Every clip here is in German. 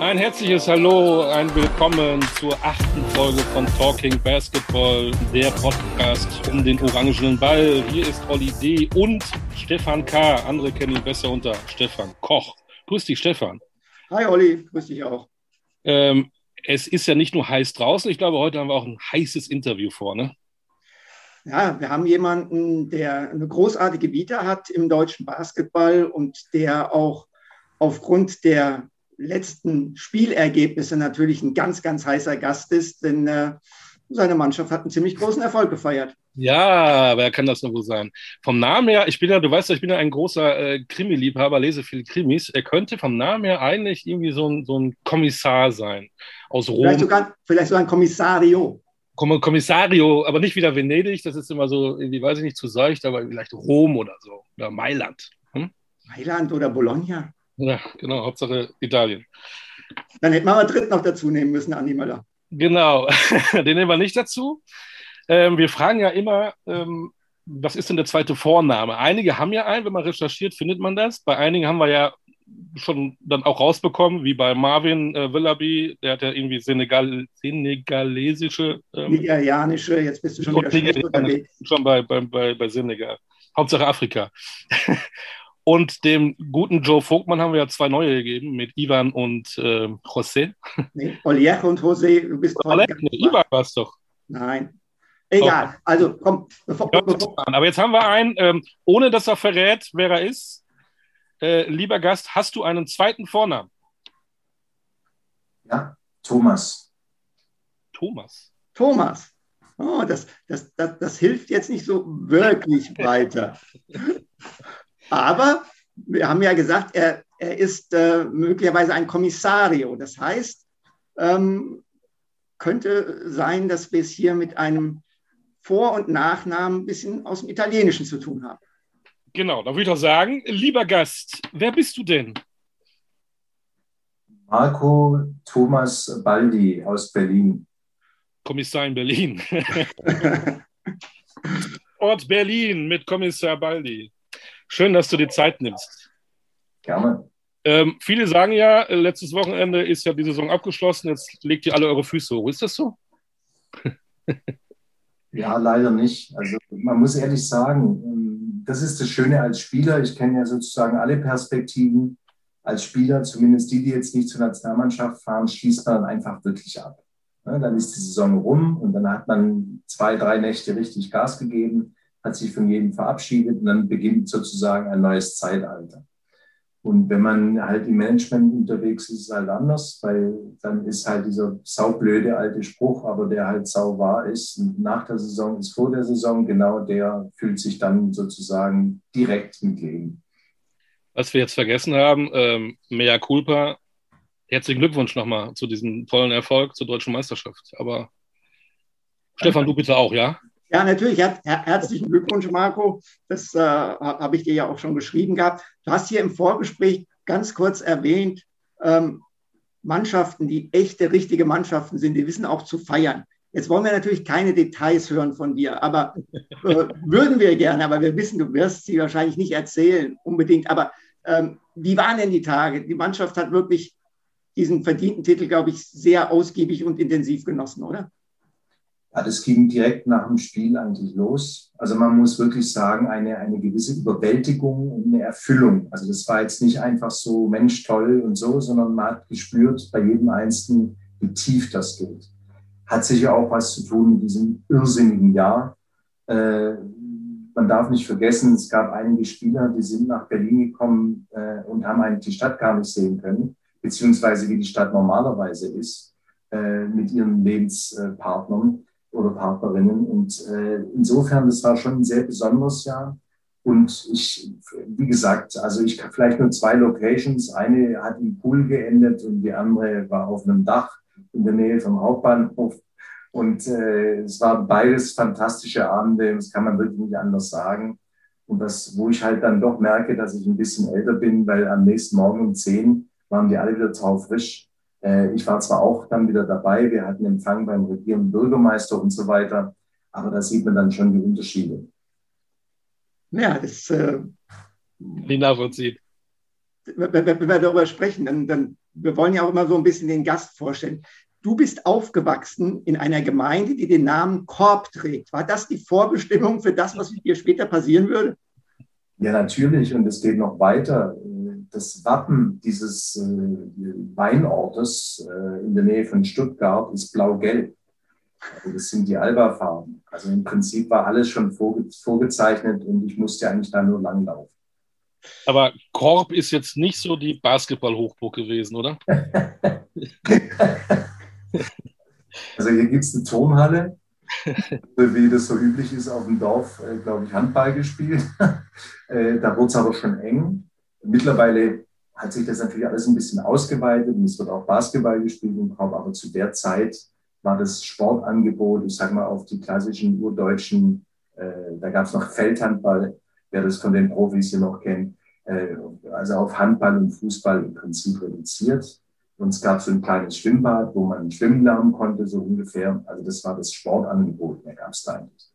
Ein herzliches Hallo, ein Willkommen zur achten Folge von Talking Basketball, der Podcast um den orangenen Ball. Hier ist Olli D. und Stefan K. Andere kennen ihn besser unter Stefan Koch. Grüß dich, Stefan. Hi, Olli. Grüß dich auch. Ähm, es ist ja nicht nur heiß draußen. Ich glaube, heute haben wir auch ein heißes Interview vor, ne? Ja, wir haben jemanden, der eine großartige Vita hat im deutschen Basketball und der auch aufgrund der letzten Spielergebnisse natürlich ein ganz, ganz heißer Gast ist, denn äh, seine Mannschaft hat einen ziemlich großen Erfolg gefeiert. Ja, wer kann das nur wohl sein? Vom Namen her, ich bin ja, du weißt ja, ich bin ja ein großer äh, Krimi-Liebhaber, lese viele Krimis. Er könnte vom Namen her eigentlich irgendwie so ein, so ein Kommissar sein aus Rom. Vielleicht sogar, vielleicht sogar ein Kommissario. Kommissario, aber nicht wieder Venedig, das ist immer so, irgendwie, weiß ich nicht, zu seucht, aber vielleicht Rom oder so, oder Mailand. Hm? Mailand oder Bologna. Ja, genau, Hauptsache Italien. Dann hätten wir aber Dritt noch dazu nehmen müssen, Andi Möller. Genau, den nehmen wir nicht dazu. Ähm, wir fragen ja immer, ähm, was ist denn der zweite Vorname? Einige haben ja einen, wenn man recherchiert, findet man das. Bei einigen haben wir ja schon dann auch rausbekommen, wie bei Marvin äh, Willoughby, der hat ja irgendwie Senegal, senegalesische. Ähm, Nigerianische, jetzt bist du schon wieder. Schon bei, bei, bei, bei Senegal. Hauptsache Afrika. Und dem guten Joe Vogtmann haben wir ja zwei neue gegeben mit Ivan und äh, José. Nee, Oliech und José, du bist Oliech, nee, Ivan war es doch. Nein. Egal, oh. also komm. Bevor, ja, bevor. Aber jetzt haben wir einen, ähm, ohne dass er verrät, wer er ist. Äh, lieber Gast, hast du einen zweiten Vornamen? Ja, Thomas. Thomas. Thomas. Oh, das, das, das, das hilft jetzt nicht so wirklich weiter. Aber wir haben ja gesagt, er, er ist äh, möglicherweise ein Kommissario. Das heißt, ähm, könnte sein, dass wir es hier mit einem Vor- und Nachnamen ein bisschen aus dem Italienischen zu tun haben. Genau, da würde ich doch sagen, lieber Gast, wer bist du denn? Marco Thomas Baldi aus Berlin. Kommissar in Berlin. Ort Berlin mit Kommissar Baldi. Schön, dass du dir Zeit nimmst. Gerne. Ähm, viele sagen ja, letztes Wochenende ist ja die Saison abgeschlossen, jetzt legt ihr alle eure Füße hoch. Ist das so? ja, leider nicht. Also man muss ehrlich sagen, ähm, das ist das Schöne als Spieler. Ich kenne ja sozusagen alle Perspektiven. Als Spieler, zumindest die, die jetzt nicht zur Nationalmannschaft fahren, schließt man einfach wirklich ab. Dann ist die Saison rum und dann hat man zwei, drei Nächte richtig Gas gegeben hat sich von jedem verabschiedet und dann beginnt sozusagen ein neues Zeitalter. Und wenn man halt im Management unterwegs ist, ist es halt anders, weil dann ist halt dieser saublöde alte Spruch, aber der halt sau wahr ist. nach der Saison ist vor der Saison, genau der fühlt sich dann sozusagen direkt mit Leben. Was wir jetzt vergessen haben, ähm, Mea Culpa, herzlichen Glückwunsch nochmal zu diesem tollen Erfolg zur deutschen Meisterschaft. Aber Stefan, du bitte auch, ja? Ja, natürlich. Her herzlichen Glückwunsch, Marco. Das äh, habe ich dir ja auch schon geschrieben gehabt. Du hast hier im Vorgespräch ganz kurz erwähnt, ähm, Mannschaften, die echte, richtige Mannschaften sind, die wissen auch zu feiern. Jetzt wollen wir natürlich keine Details hören von dir, aber äh, würden wir gerne, aber wir wissen, du wirst sie wahrscheinlich nicht erzählen, unbedingt. Aber ähm, wie waren denn die Tage? Die Mannschaft hat wirklich diesen verdienten Titel, glaube ich, sehr ausgiebig und intensiv genossen, oder? Ja, das ging direkt nach dem Spiel eigentlich los. Also man muss wirklich sagen, eine, eine gewisse Überwältigung und eine Erfüllung. Also das war jetzt nicht einfach so, Mensch, toll und so, sondern man hat gespürt bei jedem Einzelnen, wie tief das geht. Hat sicher auch was zu tun mit diesem irrsinnigen Jahr. Äh, man darf nicht vergessen, es gab einige Spieler, die sind nach Berlin gekommen äh, und haben eigentlich die Stadt gar nicht sehen können, beziehungsweise wie die Stadt normalerweise ist äh, mit ihren Lebenspartnern oder Partnerinnen. Und äh, insofern, das war schon ein sehr besonderes Jahr. Und ich, wie gesagt, also ich habe vielleicht nur zwei Locations. Eine hat im Pool geendet und die andere war auf einem Dach in der Nähe vom Hauptbahnhof. Und äh, es waren beides fantastische Abende, das kann man wirklich nicht anders sagen. Und das, wo ich halt dann doch merke, dass ich ein bisschen älter bin, weil am nächsten Morgen um zehn waren die alle wieder taufrisch. Äh, ich war zwar auch dann wieder dabei, wir hatten Empfang beim regierenden Bürgermeister und so weiter, aber da sieht man dann schon die Unterschiede. Ja, das äh, nachvollziehen. Wenn, wenn, wir darüber sprechen, dann, dann wir wollen ja auch immer so ein bisschen den Gast vorstellen. Du bist aufgewachsen in einer Gemeinde, die den Namen Korb trägt. War das die Vorbestimmung für das, was hier später passieren würde? Ja, natürlich. Und es geht noch weiter. Das Wappen dieses äh, Weinortes äh, in der Nähe von Stuttgart ist blau-gelb. Also das sind die Alba-Farben. Also im Prinzip war alles schon vorge vorgezeichnet und ich musste eigentlich da nur langlaufen. Aber Korb ist jetzt nicht so die Basketball-Hochburg gewesen, oder? also hier gibt es eine Turnhalle, wie das so üblich ist auf dem Dorf, äh, glaube ich, Handball gespielt. Äh, da wurde es aber schon eng. Mittlerweile hat sich das natürlich alles ein bisschen ausgeweitet und es wird auch Basketball gespielt im Korb, aber zu der Zeit war das Sportangebot, ich sage mal, auf die klassischen urdeutschen, äh, da gab es noch Feldhandball, wer das von den Profis hier noch kennt, äh, also auf Handball und Fußball im Prinzip reduziert. Und es gab so ein kleines Schwimmbad, wo man schwimmen lernen konnte, so ungefähr. Also das war das Sportangebot, mehr gab es da eigentlich.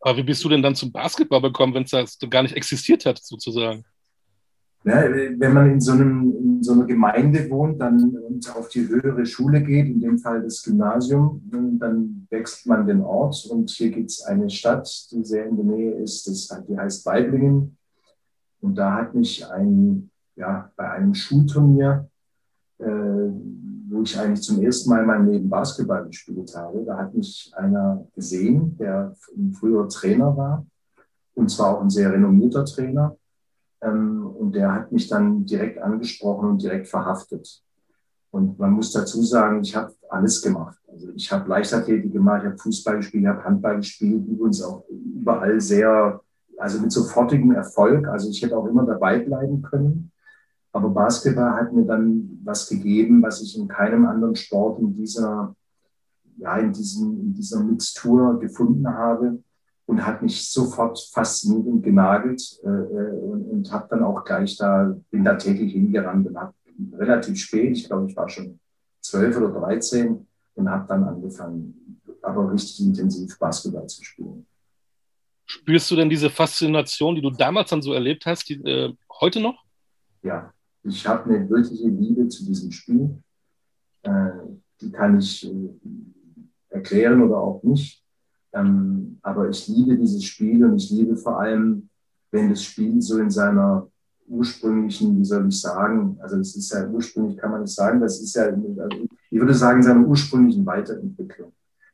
Aber wie bist du denn dann zum Basketball gekommen, wenn es gar nicht existiert hat, sozusagen? Ja, wenn man in so, einem, in so einer Gemeinde wohnt dann, und auf die höhere Schule geht, in dem Fall das Gymnasium, dann wechselt man den Ort. Und hier gibt es eine Stadt, die sehr in der Nähe ist, das, die heißt Weiblingen. Und da hat mich ein, ja, bei einem Schulturnier, äh, wo ich eigentlich zum ersten Mal in meinem Leben Basketball gespielt habe, da hat mich einer gesehen, der ein früherer Trainer war. Und zwar auch ein sehr renommierter Trainer und der hat mich dann direkt angesprochen und direkt verhaftet. Und man muss dazu sagen, ich habe alles gemacht. Also ich habe Leichtathletik gemacht, ich habe Fußball gespielt, ich habe Handball gespielt, übrigens auch überall sehr, also mit sofortigem Erfolg. Also ich hätte auch immer dabei bleiben können. Aber Basketball hat mir dann was gegeben, was ich in keinem anderen Sport in dieser, ja, in, diesem, in dieser Mixtur gefunden habe und hat mich sofort fasziniert und genagelt äh, äh und, und habe dann auch gleich da, bin da täglich hingerannt und habe relativ spät, ich glaube, ich war schon zwölf oder dreizehn und habe dann angefangen, aber richtig intensiv Basketball zu spielen. Spürst du denn diese Faszination, die du damals dann so erlebt hast, die, äh, heute noch? Ja, ich habe eine wirkliche Liebe zu diesem Spiel. Äh, die kann ich äh, erklären oder auch nicht. Ähm, aber ich liebe dieses Spiel und ich liebe vor allem, wenn das Spiel so in seiner ursprünglichen, wie soll ich sagen, also das ist ja ursprünglich, kann man nicht sagen, das ist ja, also ich würde sagen, seiner ursprünglichen Weiterentwicklung.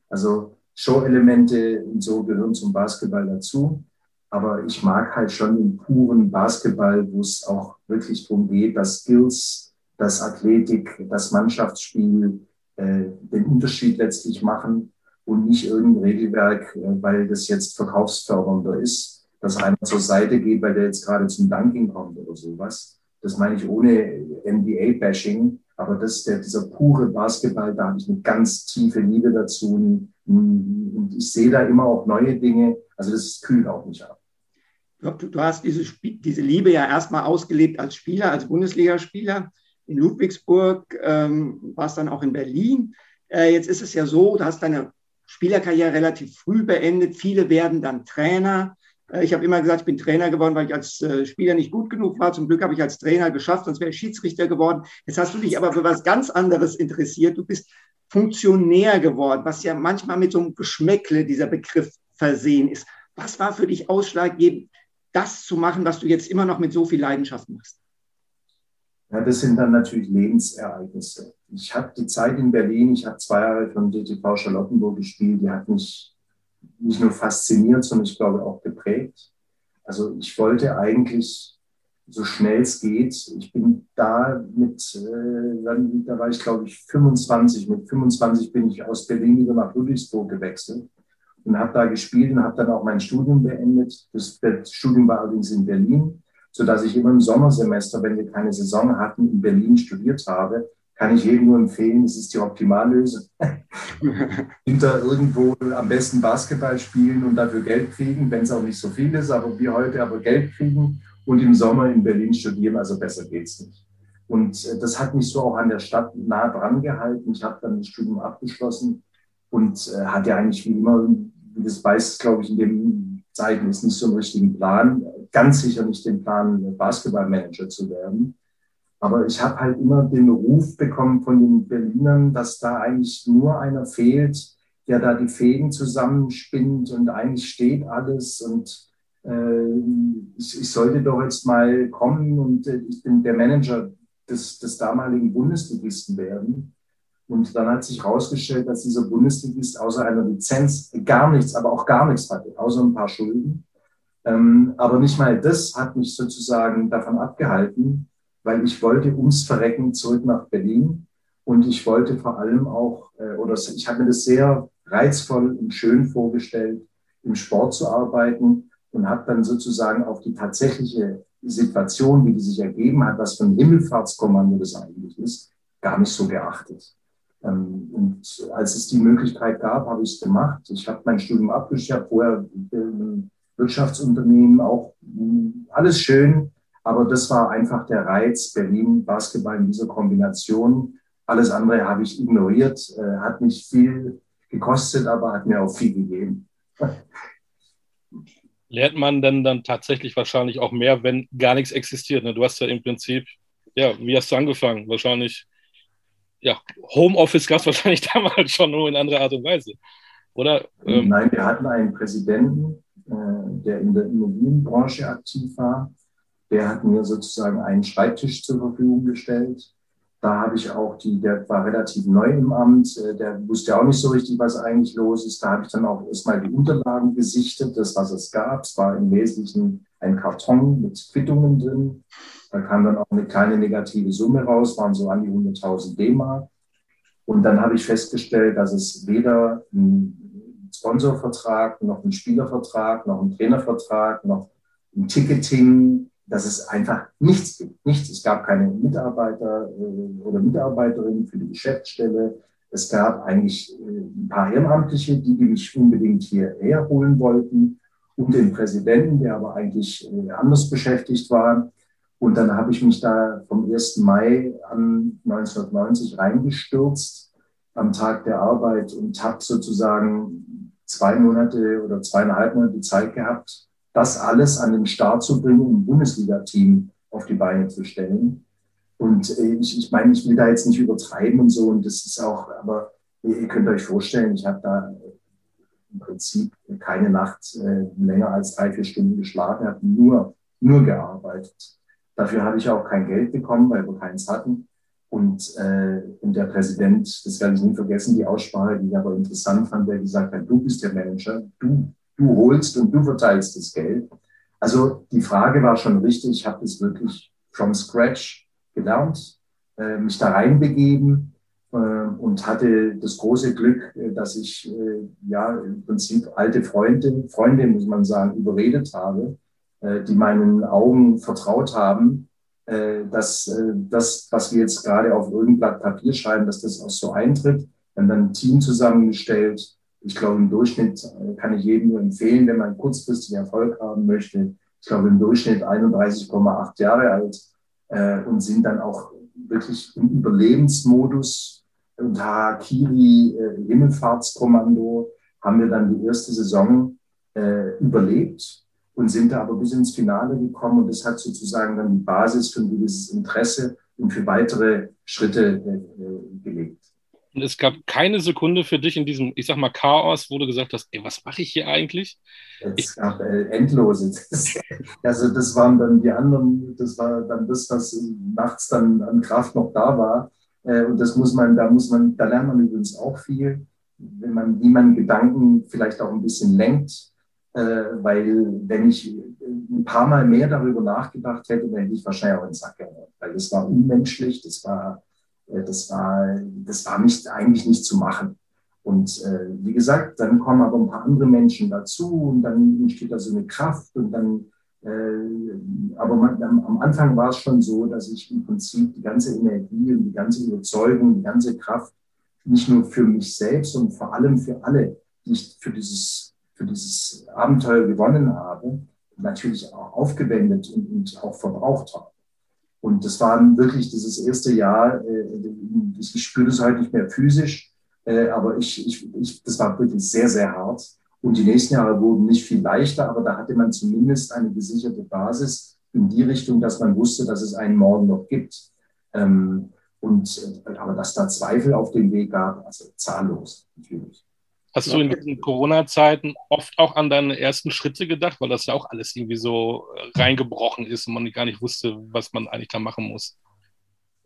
Also Show-Elemente und so gehören zum Basketball dazu. Aber ich mag halt schon den puren Basketball, wo es auch wirklich darum geht, dass Skills, das Athletik, das Mannschaftsspiel äh, den Unterschied letztlich machen und nicht irgendein Regelwerk, äh, weil das jetzt verkaufsfördernder ist, dass einer zur Seite geht, weil der jetzt gerade zum Dunking kommt oder sowas. Das meine ich ohne NBA-Bashing, aber das, der, dieser pure Basketball, da habe ich eine ganz tiefe Liebe dazu und, ich sehe da immer auch neue Dinge. Also das kühlt auch nicht ab. Du, du hast diese, diese Liebe ja erstmal ausgelebt als Spieler, als Bundesligaspieler in Ludwigsburg, ähm, warst dann auch in Berlin. Äh, jetzt ist es ja so, du hast deine Spielerkarriere relativ früh beendet. Viele werden dann Trainer. Äh, ich habe immer gesagt, ich bin Trainer geworden, weil ich als äh, Spieler nicht gut genug war. Zum Glück habe ich als Trainer geschafft, sonst wäre ich Schiedsrichter geworden. Jetzt hast du dich aber für was ganz anderes interessiert. Du bist Funktionär geworden, was ja manchmal mit so einem Geschmäckle dieser Begriff versehen ist. Was war für dich ausschlaggebend, das zu machen, was du jetzt immer noch mit so viel Leidenschaft machst? Ja, das sind dann natürlich Lebensereignisse. Ich habe die Zeit in Berlin, ich habe zwei Jahre von DTV Charlottenburg gespielt, die hat mich nicht nur fasziniert, sondern ich glaube auch geprägt. Also ich wollte eigentlich so schnell es geht. Ich bin da mit, äh, da war ich glaube ich 25. Mit 25 bin ich aus Berlin wieder nach Ludwigsburg gewechselt und habe da gespielt und habe dann auch mein Studium beendet. Das, das Studium war allerdings in Berlin sodass ich immer im Sommersemester, wenn wir keine Saison hatten, in Berlin studiert habe. Kann ich jedem nur empfehlen, das ist die Optimallösung. Hinter irgendwo am besten Basketball spielen und dafür Geld kriegen, wenn es auch nicht so viel ist, aber wie heute aber Geld kriegen und im Sommer in Berlin studieren, also besser geht's nicht. Und äh, das hat mich so auch an der Stadt nah dran gehalten. Ich habe dann das Studium abgeschlossen und äh, hatte eigentlich wie immer, wie das weiß, glaube ich, in den Zeiten ist nicht so einen richtigen Plan ganz sicher nicht den Plan, Basketballmanager zu werden. Aber ich habe halt immer den Ruf bekommen von den Berlinern, dass da eigentlich nur einer fehlt, der da die Fäden zusammenspinnt und eigentlich steht alles und äh, ich, ich, sollte doch jetzt mal kommen und äh, ich bin der Manager des, des damaligen Bundesligisten werden. Und dann hat sich herausgestellt, dass dieser Bundesligist außer einer Lizenz gar nichts, aber auch gar nichts hatte, außer ein paar Schulden. Ähm, aber nicht mal das hat mich sozusagen davon abgehalten, weil ich wollte ums Verrecken zurück nach Berlin. Und ich wollte vor allem auch, äh, oder ich habe mir das sehr reizvoll und schön vorgestellt, im Sport zu arbeiten und habe dann sozusagen auf die tatsächliche Situation, wie die sich ergeben hat, was für ein Himmelfahrtskommando das eigentlich ist, gar nicht so geachtet. Ähm, und als es die Möglichkeit gab, habe ich es gemacht. Ich habe mein Studium abgeschlossen, vorher Wirtschaftsunternehmen, auch hm, alles schön, aber das war einfach der Reiz, Berlin, Basketball in dieser Kombination. Alles andere habe ich ignoriert, äh, hat mich viel gekostet, aber hat mir auch viel gegeben. lernt man denn dann tatsächlich wahrscheinlich auch mehr, wenn gar nichts existiert. Ne? Du hast ja im Prinzip, ja, wie hast du angefangen? Wahrscheinlich, ja, Homeoffice gab es wahrscheinlich damals schon nur in anderer Art und Weise, oder? Ähm, Nein, wir hatten einen Präsidenten, der in der Immobilienbranche aktiv war. Der hat mir sozusagen einen Schreibtisch zur Verfügung gestellt da habe ich auch die, der war relativ neu im Amt, äh, der wusste auch nicht so richtig, was eigentlich los ist. Da habe ich dann auch erstmal die Unterlagen gesichtet, das, was es gab. Es war im Wesentlichen ein Karton mit Quittungen drin. Da kam dann auch eine kleine negative Summe raus, waren so an die 100.000 D-Mark. Und dann habe ich festgestellt, dass es weder einen Sponsorvertrag, noch einen Spielervertrag, noch einen Trainervertrag, noch ein Ticketing, dass es einfach nichts gibt. Nichts. Es gab keine Mitarbeiter äh, oder Mitarbeiterinnen für die Geschäftsstelle. Es gab eigentlich äh, ein paar Ehrenamtliche, die, die mich unbedingt hierher holen wollten und den Präsidenten, der aber eigentlich äh, anders beschäftigt war. Und dann habe ich mich da vom 1. Mai an 1990 reingestürzt am Tag der Arbeit und habe sozusagen zwei Monate oder zweieinhalb Monate Zeit gehabt, das alles an den Start zu bringen, um ein Bundesliga-Team auf die Beine zu stellen. Und äh, ich, ich meine, ich will da jetzt nicht übertreiben und so, und das ist auch, aber ihr könnt euch vorstellen, ich habe da im Prinzip keine Nacht äh, länger als drei, vier Stunden geschlafen, habe nur, nur gearbeitet. Dafür habe ich auch kein Geld bekommen, weil wir keins hatten. Und, äh, der Präsident, das werde ich nie vergessen, die Aussprache, die ich aber interessant fand, der gesagt hat, du bist der Manager, du du holst und du verteilst das Geld. Also die Frage war schon richtig. Ich habe das wirklich from scratch gelernt, äh, mich da reinbegeben äh, und hatte das große Glück, äh, dass ich äh, ja im Prinzip alte Freunde, Freunde muss man sagen, überredet habe, äh, die meinen Augen vertraut haben, dass das, was wir jetzt gerade auf irgendein Blatt Papier schreiben, dass das auch so eintritt. Wir haben dann ein Team zusammengestellt, ich glaube, im Durchschnitt äh, kann ich jedem nur empfehlen, wenn man kurzfristig Erfolg haben möchte. Ich glaube, im Durchschnitt 31,8 Jahre alt äh, und sind dann auch wirklich im Überlebensmodus und Harakiri äh, Himmelfahrtskommando haben wir dann die erste Saison äh, überlebt und sind da aber bis ins Finale gekommen und das hat sozusagen dann die Basis für ein gewisses Interesse und für weitere Schritte äh, äh gelegt. Und es gab keine Sekunde für dich in diesem, ich sag mal, Chaos, wo du gesagt hast, ey, was mache ich hier eigentlich? Es gab äh, endlose. also das waren dann die anderen, das war dann das, was nachts dann an Kraft noch da war. Äh, und das muss man, da muss man, da lernt man übrigens auch viel, wenn man, wie man Gedanken vielleicht auch ein bisschen lenkt. Äh, weil wenn ich ein paar Mal mehr darüber nachgedacht hätte, dann hätte ich wahrscheinlich auch ins Sack gehört. Weil das war unmenschlich, das war äh, das war, das war nicht, eigentlich nicht zu machen. Und äh, wie gesagt, dann kommen aber ein paar andere Menschen dazu und dann entsteht da so eine Kraft und dann, äh, aber man, am Anfang war es schon so, dass ich im Prinzip die ganze Energie und die ganze Überzeugung, die ganze Kraft nicht nur für mich selbst, sondern vor allem für alle, die ich für dieses, für dieses Abenteuer gewonnen habe, natürlich auch aufgewendet und, und auch verbraucht habe. Und das war wirklich dieses erste Jahr, äh, ich spüre das heute nicht mehr physisch, äh, aber ich, ich, ich, das war wirklich sehr, sehr hart. Und die nächsten Jahre wurden nicht viel leichter, aber da hatte man zumindest eine gesicherte Basis in die Richtung, dass man wusste, dass es einen Morgen noch gibt. Ähm, und, äh, aber dass da Zweifel auf dem Weg gab, also zahllos natürlich. Hast du in diesen Corona-Zeiten oft auch an deine ersten Schritte gedacht, weil das ja auch alles irgendwie so äh, reingebrochen ist und man gar nicht wusste, was man eigentlich da machen muss?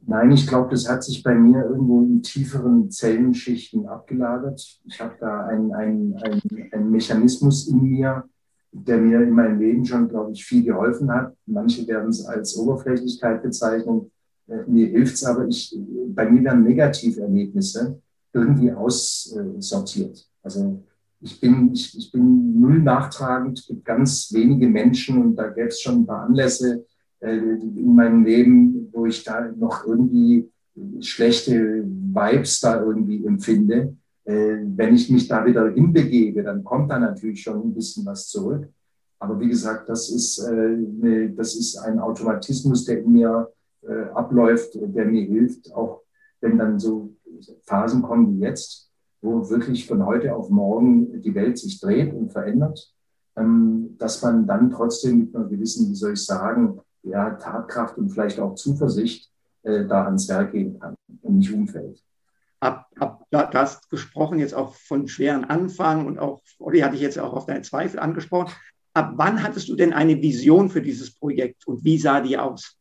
Nein, ich glaube, das hat sich bei mir irgendwo in tieferen Zellenschichten abgelagert. Ich habe da einen ein Mechanismus in mir, der mir in meinem Leben schon, glaube ich, viel geholfen hat. Manche werden es als Oberflächlichkeit bezeichnen. Äh, mir hilft es aber, ich, bei mir werden Negativerlebnisse irgendwie aussortiert. Also ich bin, ich, ich bin null nachtragend, gibt ganz wenige Menschen und da gäbe es schon ein paar Anlässe äh, in meinem Leben, wo ich da noch irgendwie schlechte Vibes da irgendwie empfinde. Äh, wenn ich mich da wieder hinbegebe, dann kommt da natürlich schon ein bisschen was zurück. Aber wie gesagt, das ist, äh, das ist ein Automatismus, der in mir äh, abläuft, der mir hilft, auch wenn dann so Phasen kommen wie jetzt, wo wirklich von heute auf morgen die Welt sich dreht und verändert, ähm, dass man dann trotzdem mit einer gewissen, wie soll ich sagen, ja, Tatkraft und vielleicht auch Zuversicht äh, da ans Werk gehen kann und nicht umfällt. Ab, ab, da hast gesprochen jetzt auch von schweren Anfang und auch, Olli hatte ich jetzt auch auf deine Zweifel angesprochen. Ab wann hattest du denn eine Vision für dieses Projekt und wie sah die aus?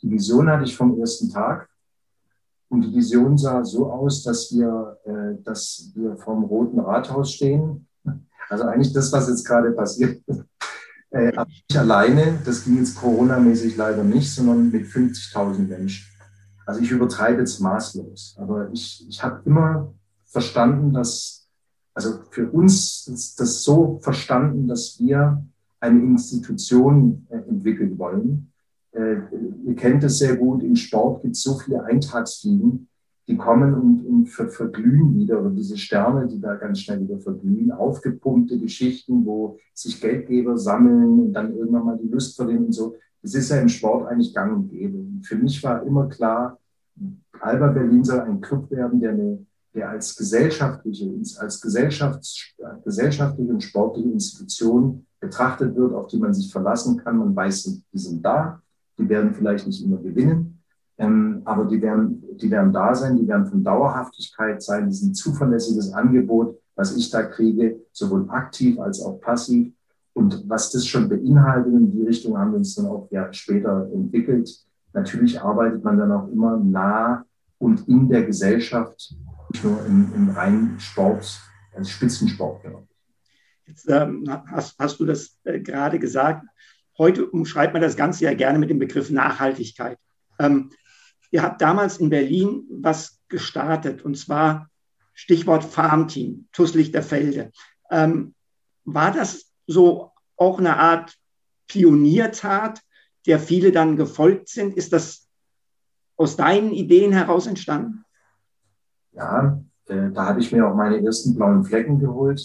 Die Vision hatte ich vom ersten Tag. Und die Vision sah so aus, dass wir, äh, dass wir vom Roten Rathaus stehen. Also eigentlich das, was jetzt gerade passiert. Äh, aber nicht alleine, das ging jetzt Corona-mäßig leider nicht, sondern mit 50.000 Menschen. Also ich übertreibe jetzt maßlos. Aber ich, ich habe immer verstanden, dass, also für uns ist das so verstanden, dass wir eine Institution äh, entwickeln wollen, äh, ihr kennt es sehr gut, im Sport gibt es so viele Eintagsfliegen, die kommen und, und ver verglühen wieder. Und diese Sterne, die da ganz schnell wieder verglühen, aufgepumpte Geschichten, wo sich Geldgeber sammeln und dann irgendwann mal die Lust verlieren und so. Das ist ja im Sport eigentlich gang und gäbe. Und für mich war immer klar, Alba Berlin soll ein Club werden, der, eine, der als gesellschaftliche, als Gesellschafts-, gesellschaftliche und sportliche Institution betrachtet wird, auf die man sich verlassen kann. Man weiß, die sind da, die werden vielleicht nicht immer gewinnen, ähm, aber die werden, die werden da sein, die werden von Dauerhaftigkeit sein, das ist ein zuverlässiges Angebot, was ich da kriege, sowohl aktiv als auch passiv. Und was das schon beinhaltet, in die Richtung haben wir uns dann auch ja später entwickelt. Natürlich arbeitet man dann auch immer nah und in der Gesellschaft, nicht nur im, im reinen Sport, als Spitzensport. Jetzt ähm, hast, hast, du das äh, gerade gesagt. Heute umschreibt man das Ganze ja gerne mit dem Begriff Nachhaltigkeit. Ähm, ihr habt damals in Berlin was gestartet und zwar Stichwort Farmteam, TUS Lichterfelde. Ähm, war das so auch eine Art Pioniertat, der viele dann gefolgt sind? Ist das aus deinen Ideen heraus entstanden? Ja, äh, da habe ich mir auch meine ersten blauen Flecken geholt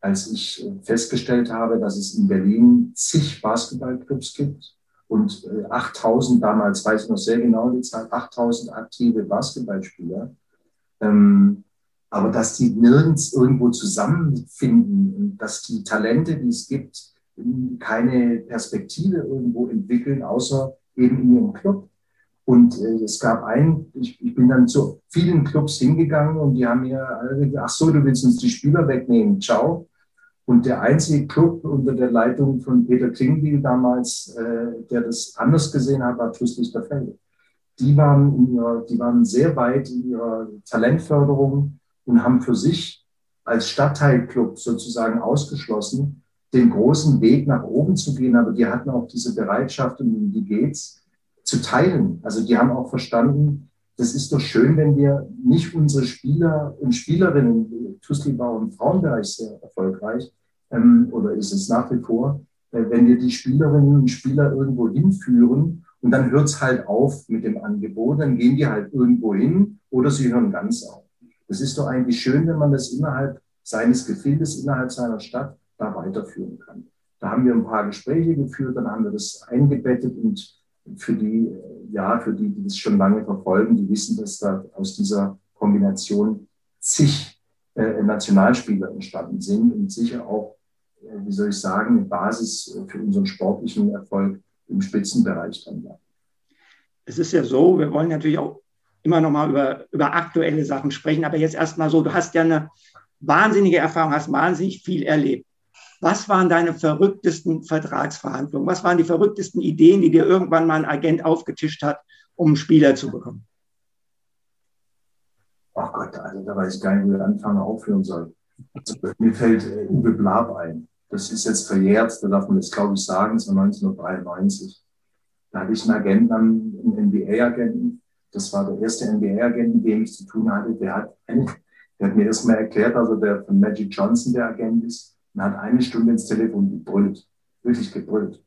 als ich äh, festgestellt habe, dass es in Berlin zig Basketballclubs gibt und 8000 äh, damals, weiß ich noch sehr genau die Zahl, 8000 aktive Basketballspieler, ähm, aber dass die nirgends irgendwo zusammenfinden und dass die Talente, die es gibt, keine Perspektive irgendwo entwickeln, außer eben in ihrem Club. Und äh, es gab einen, ich, ich, bin dann zu vielen Clubs hingegangen und die haben mir alle gesagt, ach so, du willst uns die Spieler wegnehmen, ciao. Und der einzige Club unter der Leitung von Peter Klingbiel damals, äh, der das anders gesehen hat, war TuS Lichterfelde. Die waren, ihrer, die waren sehr weit in ihrer Talentförderung und haben für sich als Stadtteilclub sozusagen ausgeschlossen, den großen Weg nach oben zu gehen. Aber die hatten auch diese Bereitschaft und die geht's zu teilen. Also die haben auch verstanden, das ist doch schön, wenn wir nicht unsere Spieler und Spielerinnen, Tusli war im Frauenbereich sehr erfolgreich, ähm, oder ist es nach wie vor, äh, wenn wir die Spielerinnen und Spieler irgendwo hinführen und dann hört es halt auf mit dem Angebot, dann gehen die halt irgendwo hin oder sie hören ganz auf. Das ist doch eigentlich schön, wenn man das innerhalb seines Gefildes, innerhalb seiner Stadt da weiterführen kann. Da haben wir ein paar Gespräche geführt, dann haben wir das eingebettet und für die, ja, für die, die das schon lange verfolgen, die wissen, dass da aus dieser Kombination zig äh, Nationalspieler entstanden sind und sicher auch, äh, wie soll ich sagen, eine Basis für unseren sportlichen Erfolg im Spitzenbereich dann war. es ist ja so, wir wollen natürlich auch immer noch mal über, über aktuelle Sachen sprechen, aber jetzt erstmal so, du hast ja eine wahnsinnige Erfahrung, hast wahnsinnig viel erlebt. Was waren deine verrücktesten Vertragsverhandlungen? Was waren die verrücktesten Ideen, die dir irgendwann mal ein Agent aufgetischt hat, um einen Spieler zu bekommen? Ach Gott, also da weiß ich gar nicht, wo ich anfangen aufhören soll. Also, mir fällt äh, Uwe Blab ein. Das ist jetzt verjährt, da darf man das glaube ich sagen, war 1993. Da hatte ich einen Agenten, einen NBA-Agenten. Das war der erste NBA-Agent, mit dem ich zu tun hatte. Der hat, der hat mir erstmal erklärt, also der von Magic Johnson der Agent ist, und hat eine Stunde ins Telefon gebrüllt. Wirklich gebrüllt.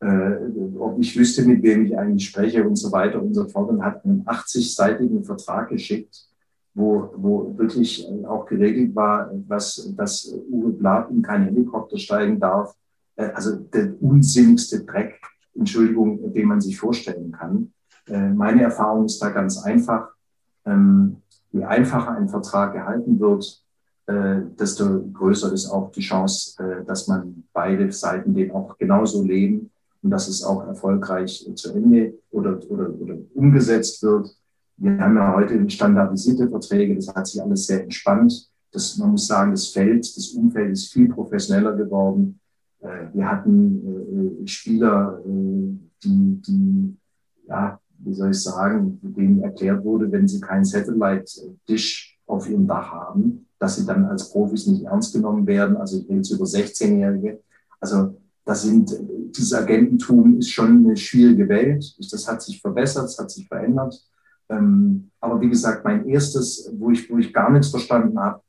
Äh, ob ich wüsste, mit wem ich eigentlich spreche und so weiter und so fort. Und hat einen 80-seitigen Vertrag geschickt, wo, wo wirklich auch geregelt war, was, dass Uwe Blab in keinen Helikopter steigen darf. Äh, also der unsinnigste Dreck, Entschuldigung, den man sich vorstellen kann. Äh, meine Erfahrung ist da ganz einfach. Ähm, je einfacher ein Vertrag gehalten wird, äh, desto größer ist auch die Chance, dass man beide Seiten den auch genauso leben und dass es auch erfolgreich zu Ende oder, oder, oder umgesetzt wird. Wir haben ja heute standardisierte Verträge, das hat sich alles sehr entspannt. Das, man muss sagen, das Feld, das Umfeld ist viel professioneller geworden. Äh, wir hatten äh, Spieler, äh, die, die, ja, wie soll ich sagen, denen erklärt wurde, wenn sie keinen Satellite-Dish auf ihrem Dach haben, dass sie dann als Profis nicht ernst genommen werden. Also ich rede jetzt über 16-Jährige. Also das sind, dieses Agententum ist schon eine schwierige Welt. Das hat sich verbessert, es hat sich verändert. Ähm, aber wie gesagt, mein erstes, wo ich, wo ich gar nichts verstanden habe,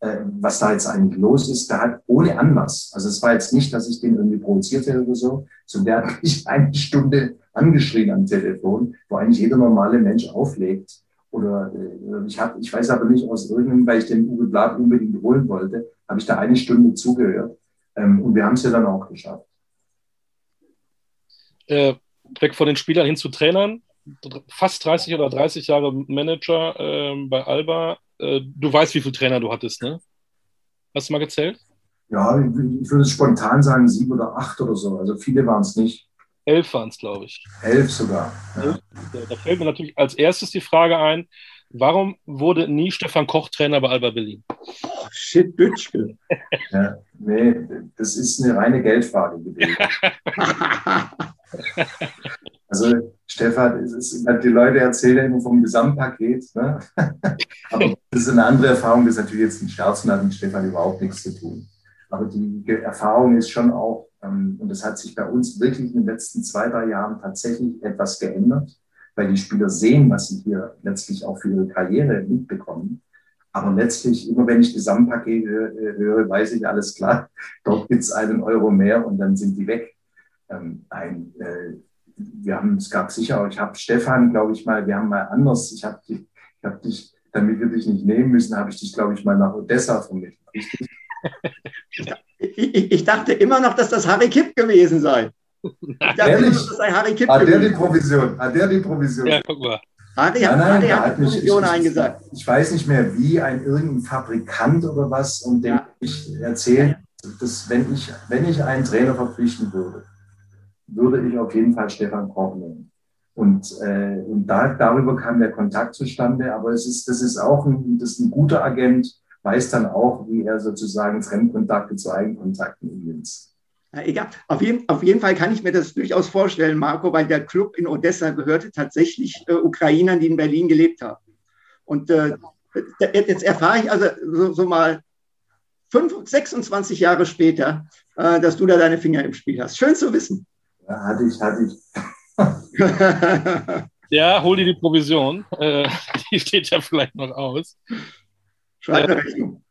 äh, was da jetzt eigentlich los ist, der hat ohne Anlass, also es war jetzt nicht, dass ich den irgendwie provoziert hätte oder so, sondern der hat mich eine Stunde angeschrien am Telefon, wo eigentlich jeder normale Mensch auflegt. Oder äh, ich habe, ich weiß aber nicht aus irgendeinem, weil ich den Uwe Blatt unbedingt holen wollte, habe ich da eine Stunde zugehört. Ähm, und wir haben es ja dann auch geschafft. Äh, weg von den Spielern hin zu Trainern fast 30 oder 30 Jahre Manager äh, bei Alba. Äh, du weißt, wie viele Trainer du hattest, ne? Hast du mal gezählt? Ja, ich würde spontan sagen sieben oder acht oder so. Also viele waren es nicht. Elf waren es, glaube ich. Elf sogar. Ja. Da fällt mir natürlich als erstes die Frage ein, warum wurde nie Stefan Koch Trainer bei Alba Berlin? Oh, shit, Bütschke. ja, nee, das ist eine reine Geldfrage gewesen. Also Stefan, ist, die Leute erzählen immer vom Gesamtpaket. Ne? Aber das ist eine andere Erfahrung, das ist natürlich jetzt ein Scherz und hat mit Stefan überhaupt nichts zu tun. Aber die Erfahrung ist schon auch, und das hat sich bei uns wirklich in den letzten zwei, drei Jahren tatsächlich etwas geändert, weil die Spieler sehen, was sie hier letztlich auch für ihre Karriere mitbekommen. Aber letztlich, immer wenn ich Gesamtpaket höre, weiß ich alles klar, dort gibt es einen Euro mehr und dann sind die weg. Ähm, ein, äh, wir haben, es gab sicher, ich habe Stefan, glaube ich mal, wir haben mal anders, ich habe dich, ich habe dich, damit wir dich nicht nehmen müssen, habe ich dich, glaube ich, mal nach Odessa vermittelt, richtig? Ich, ich, dachte immer noch, dass das Harry Kipp gewesen sei. Ich dachte immer, dass das sei Harry Kipp Hat der die Provision? Hat der die Provision? Ja, guck mal. Harry, nein, nein, Harry hat, hat die Provision ich, eingesagt. Ich, ich, weiß nicht mehr, wie ein irgendein Fabrikant oder was, und dem ja. ich erzähle, dass wenn ich, wenn ich einen Trainer verpflichten würde, würde ich auf jeden Fall Stefan Koch nehmen. Und, äh, und da, darüber kam der Kontakt zustande. Aber es ist, das ist auch ein, das ist ein guter Agent, weiß dann auch, wie er sozusagen Fremdkontakte zu Eigenkontakten umnimmt. Ja, egal. Auf jeden, auf jeden Fall kann ich mir das durchaus vorstellen, Marco, weil der Club in Odessa gehörte tatsächlich äh, Ukrainern, die in Berlin gelebt haben. Und äh, jetzt erfahre ich also so, so mal fünf, 26 Jahre später, äh, dass du da deine Finger im Spiel hast. Schön zu wissen. Ja, hatte ich, hatte ich. ja, hol dir die Provision. Äh, die steht ja vielleicht noch aus. Schreib eine Rechnung.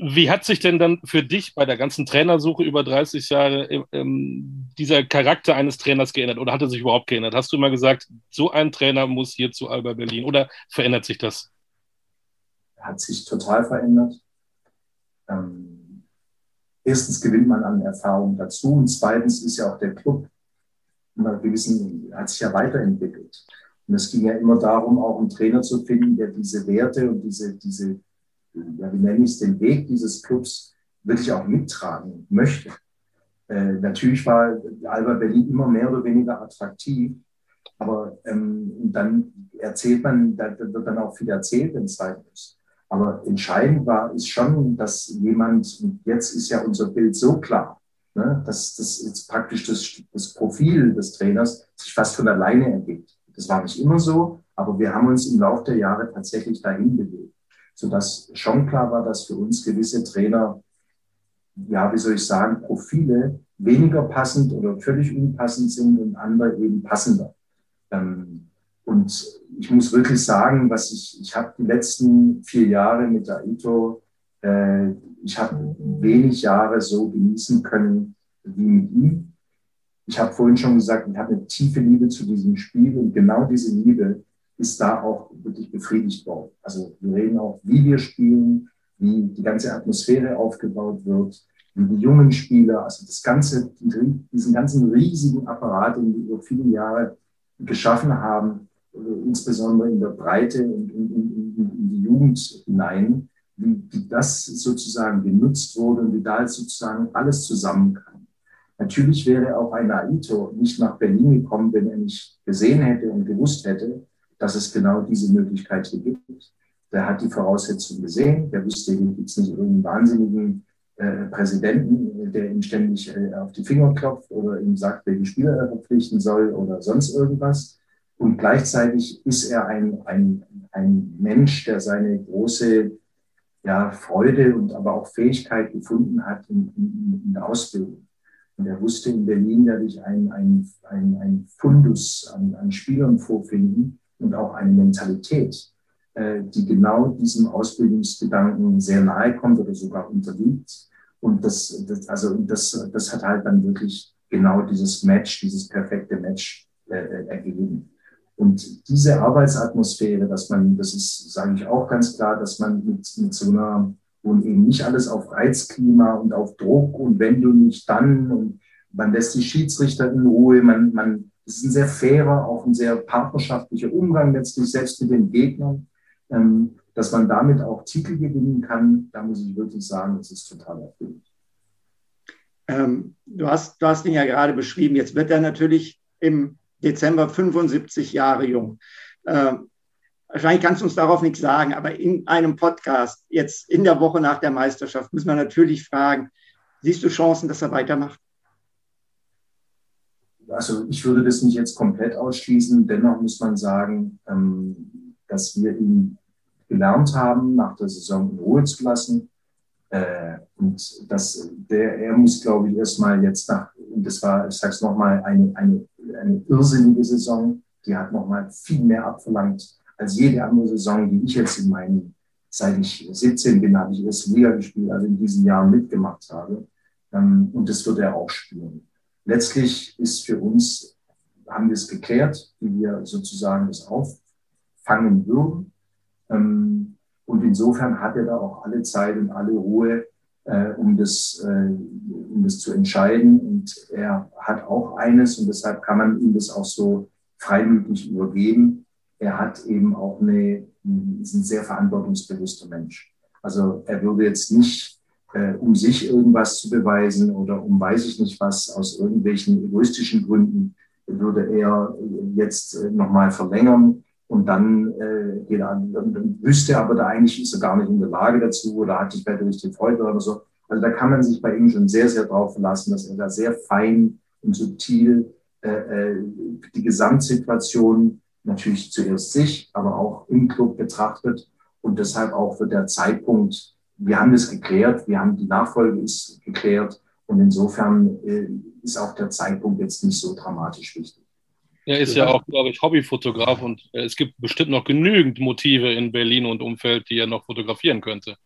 Wie hat sich denn dann für dich bei der ganzen Trainersuche über 30 Jahre ähm, dieser Charakter eines Trainers geändert oder hat er sich überhaupt geändert? Hast du immer gesagt, so ein Trainer muss hier zu Alba Berlin oder verändert sich das? Hat sich total verändert. Ähm, erstens gewinnt man an Erfahrung dazu und zweitens ist ja auch der Club wir wissen, hat sich ja weiterentwickelt. Und es ging ja immer darum, auch einen Trainer zu finden, der diese Werte und diese, diese ja, wie nenne ich es, den Weg dieses Clubs wirklich auch mittragen möchte. Äh, natürlich war Alba Berlin immer mehr oder weniger attraktiv, Aber ähm, dann erzählt man, da wird dann auch viel erzählt, wenn es sein muss. Aber entscheidend war, ist schon, dass jemand, und jetzt ist ja unser Bild so klar, ne, dass das jetzt praktisch das, das Profil des Trainers sich fast von alleine ergibt. Das war nicht immer so, aber wir haben uns im Laufe der Jahre tatsächlich dahin bewegt, sodass schon klar war, dass für uns gewisse Trainer, ja, wie soll ich sagen, Profile weniger passend oder völlig unpassend sind und andere eben passender. Ähm, und ich muss wirklich sagen, was ich, ich habe die letzten vier Jahre mit Aito, äh, ich habe wenig Jahre so genießen können wie mit ihm. Ich habe vorhin schon gesagt, ich habe eine tiefe Liebe zu diesem Spiel und genau diese Liebe ist da auch wirklich befriedigt worden. Also wir reden auch, wie wir spielen, wie die ganze Atmosphäre aufgebaut wird, wie die jungen Spieler, also das ganze, diesen ganzen riesigen Apparat, den wir über viele Jahre geschaffen haben, äh, insbesondere in der Breite und in, in, in die Jugend hinein, wie, wie das sozusagen genutzt wurde und wie da sozusagen alles zusammenkam. Natürlich wäre auch ein Aito nicht nach Berlin gekommen, wenn er nicht gesehen hätte und gewusst hätte, dass es genau diese Möglichkeit hier gibt. Der hat die Voraussetzungen gesehen, der wusste, hier gibt es nicht irgendeinen wahnsinnigen äh, Präsidenten, der ihm ständig äh, auf die Finger klopft oder ihm sagt, welche Spieler er verpflichten soll oder sonst irgendwas. Und gleichzeitig ist er ein, ein, ein Mensch, der seine große ja, Freude und aber auch Fähigkeit gefunden hat in, in, in der Ausbildung. Und er wusste, in Berlin werde ich ein, ein, ein, ein Fundus an, an Spielern vorfinden und auch eine Mentalität, äh, die genau diesem Ausbildungsgedanken sehr nahe kommt oder sogar unterliegt. Und das, das, also das, das hat halt dann wirklich genau dieses Match, dieses perfekte Match äh, äh ergeben. Und diese Arbeitsatmosphäre, dass man, das ist, sage ich auch ganz klar, dass man mit, mit so einer, und eben nicht alles auf Reizklima und auf Druck und wenn du nicht dann und man lässt die Schiedsrichter in Ruhe, man, man, es ist ein sehr fairer, auch ein sehr partnerschaftlicher Umgang letztlich selbst mit den Gegnern, ähm, dass man damit auch Titel gewinnen kann, da muss ich wirklich sagen, das ist total erfüllend. Ähm, du, hast, du hast ihn ja gerade beschrieben, jetzt wird er natürlich im Dezember 75 Jahre jung. Ähm, wahrscheinlich kannst du uns darauf nichts sagen, aber in einem Podcast, jetzt in der Woche nach der Meisterschaft, müssen wir natürlich fragen, siehst du Chancen, dass er weitermacht? Also ich würde das nicht jetzt komplett ausschließen. Dennoch muss man sagen, ähm, dass wir ihn gelernt haben, nach der Saison in Ruhe zu lassen. Äh, und dass der, er muss, glaube ich, erstmal jetzt nach, und das war, ich sage es nochmal, eine, eine eine irrsinnige Saison. Die hat nochmal viel mehr abverlangt als jede andere Saison, die ich jetzt in meinen, seit ich 17 bin, habe ich erste Liga gespielt, also in diesen Jahren mitgemacht habe. Ähm, und das wird er auch spüren. Letztlich ist für uns, haben wir es geklärt, wie wir sozusagen das auffangen würden. Ähm, und insofern hat er da auch alle Zeit und alle Ruhe, äh, um, das, äh, um das zu entscheiden. Und er hat auch eines, und deshalb kann man ihm das auch so freimütig übergeben. Er hat eben auch eine, ist ein sehr verantwortungsbewusster Mensch. Also er würde jetzt nicht, äh, um sich irgendwas zu beweisen oder um weiß ich nicht was, aus irgendwelchen egoistischen Gründen, würde er jetzt äh, nochmal verlängern und dann äh, geht er wüsste aber da eigentlich ist er gar nicht in der Lage dazu oder hat vielleicht durch die Freude oder so. Also da kann man sich bei ihm schon sehr, sehr drauf verlassen, dass er da sehr fein und subtil äh, äh, die Gesamtsituation natürlich zuerst sich, aber auch im Club betrachtet und deshalb auch für der Zeitpunkt, wir haben das geklärt, wir haben die Nachfolge ist geklärt und insofern äh, ist auch der Zeitpunkt jetzt nicht so dramatisch wichtig. Er ist ja auch, glaube ich, Hobbyfotograf und äh, es gibt bestimmt noch genügend Motive in Berlin und Umfeld, die er noch fotografieren könnte.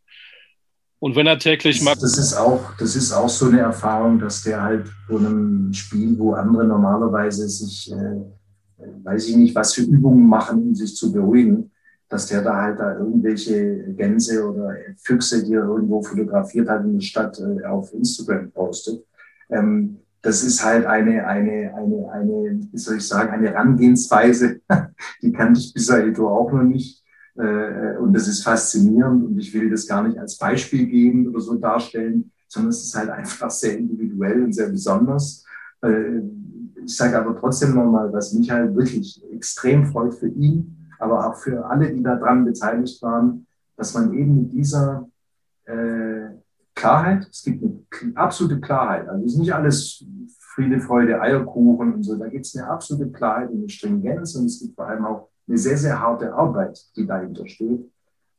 Und wenn er täglich macht. Das ist auch, das ist auch so eine Erfahrung, dass der halt vor einem Spiel, wo andere normalerweise sich, äh, weiß ich nicht, was für Übungen machen, um sich zu beruhigen, dass der da halt da irgendwelche Gänse oder Füchse, die er irgendwo fotografiert hat in der Stadt, äh, auf Instagram postet. Ähm, das ist halt eine, eine, eine, eine, wie soll ich sagen, eine Herangehensweise, die kannte ich bis dato auch noch nicht. Äh, und das ist faszinierend und ich will das gar nicht als Beispiel geben oder so darstellen, sondern es ist halt einfach sehr individuell und sehr besonders. Äh, ich sage aber trotzdem nochmal, was mich halt wirklich extrem freut für ihn, aber auch für alle, die daran beteiligt waren, dass man eben mit dieser äh, Klarheit, es gibt eine absolute Klarheit, also es ist nicht alles Friede, Freude, Eierkuchen und so, da gibt es eine absolute Klarheit und eine Stringenz und es gibt vor allem auch eine sehr, sehr harte Arbeit, die dahinter steht.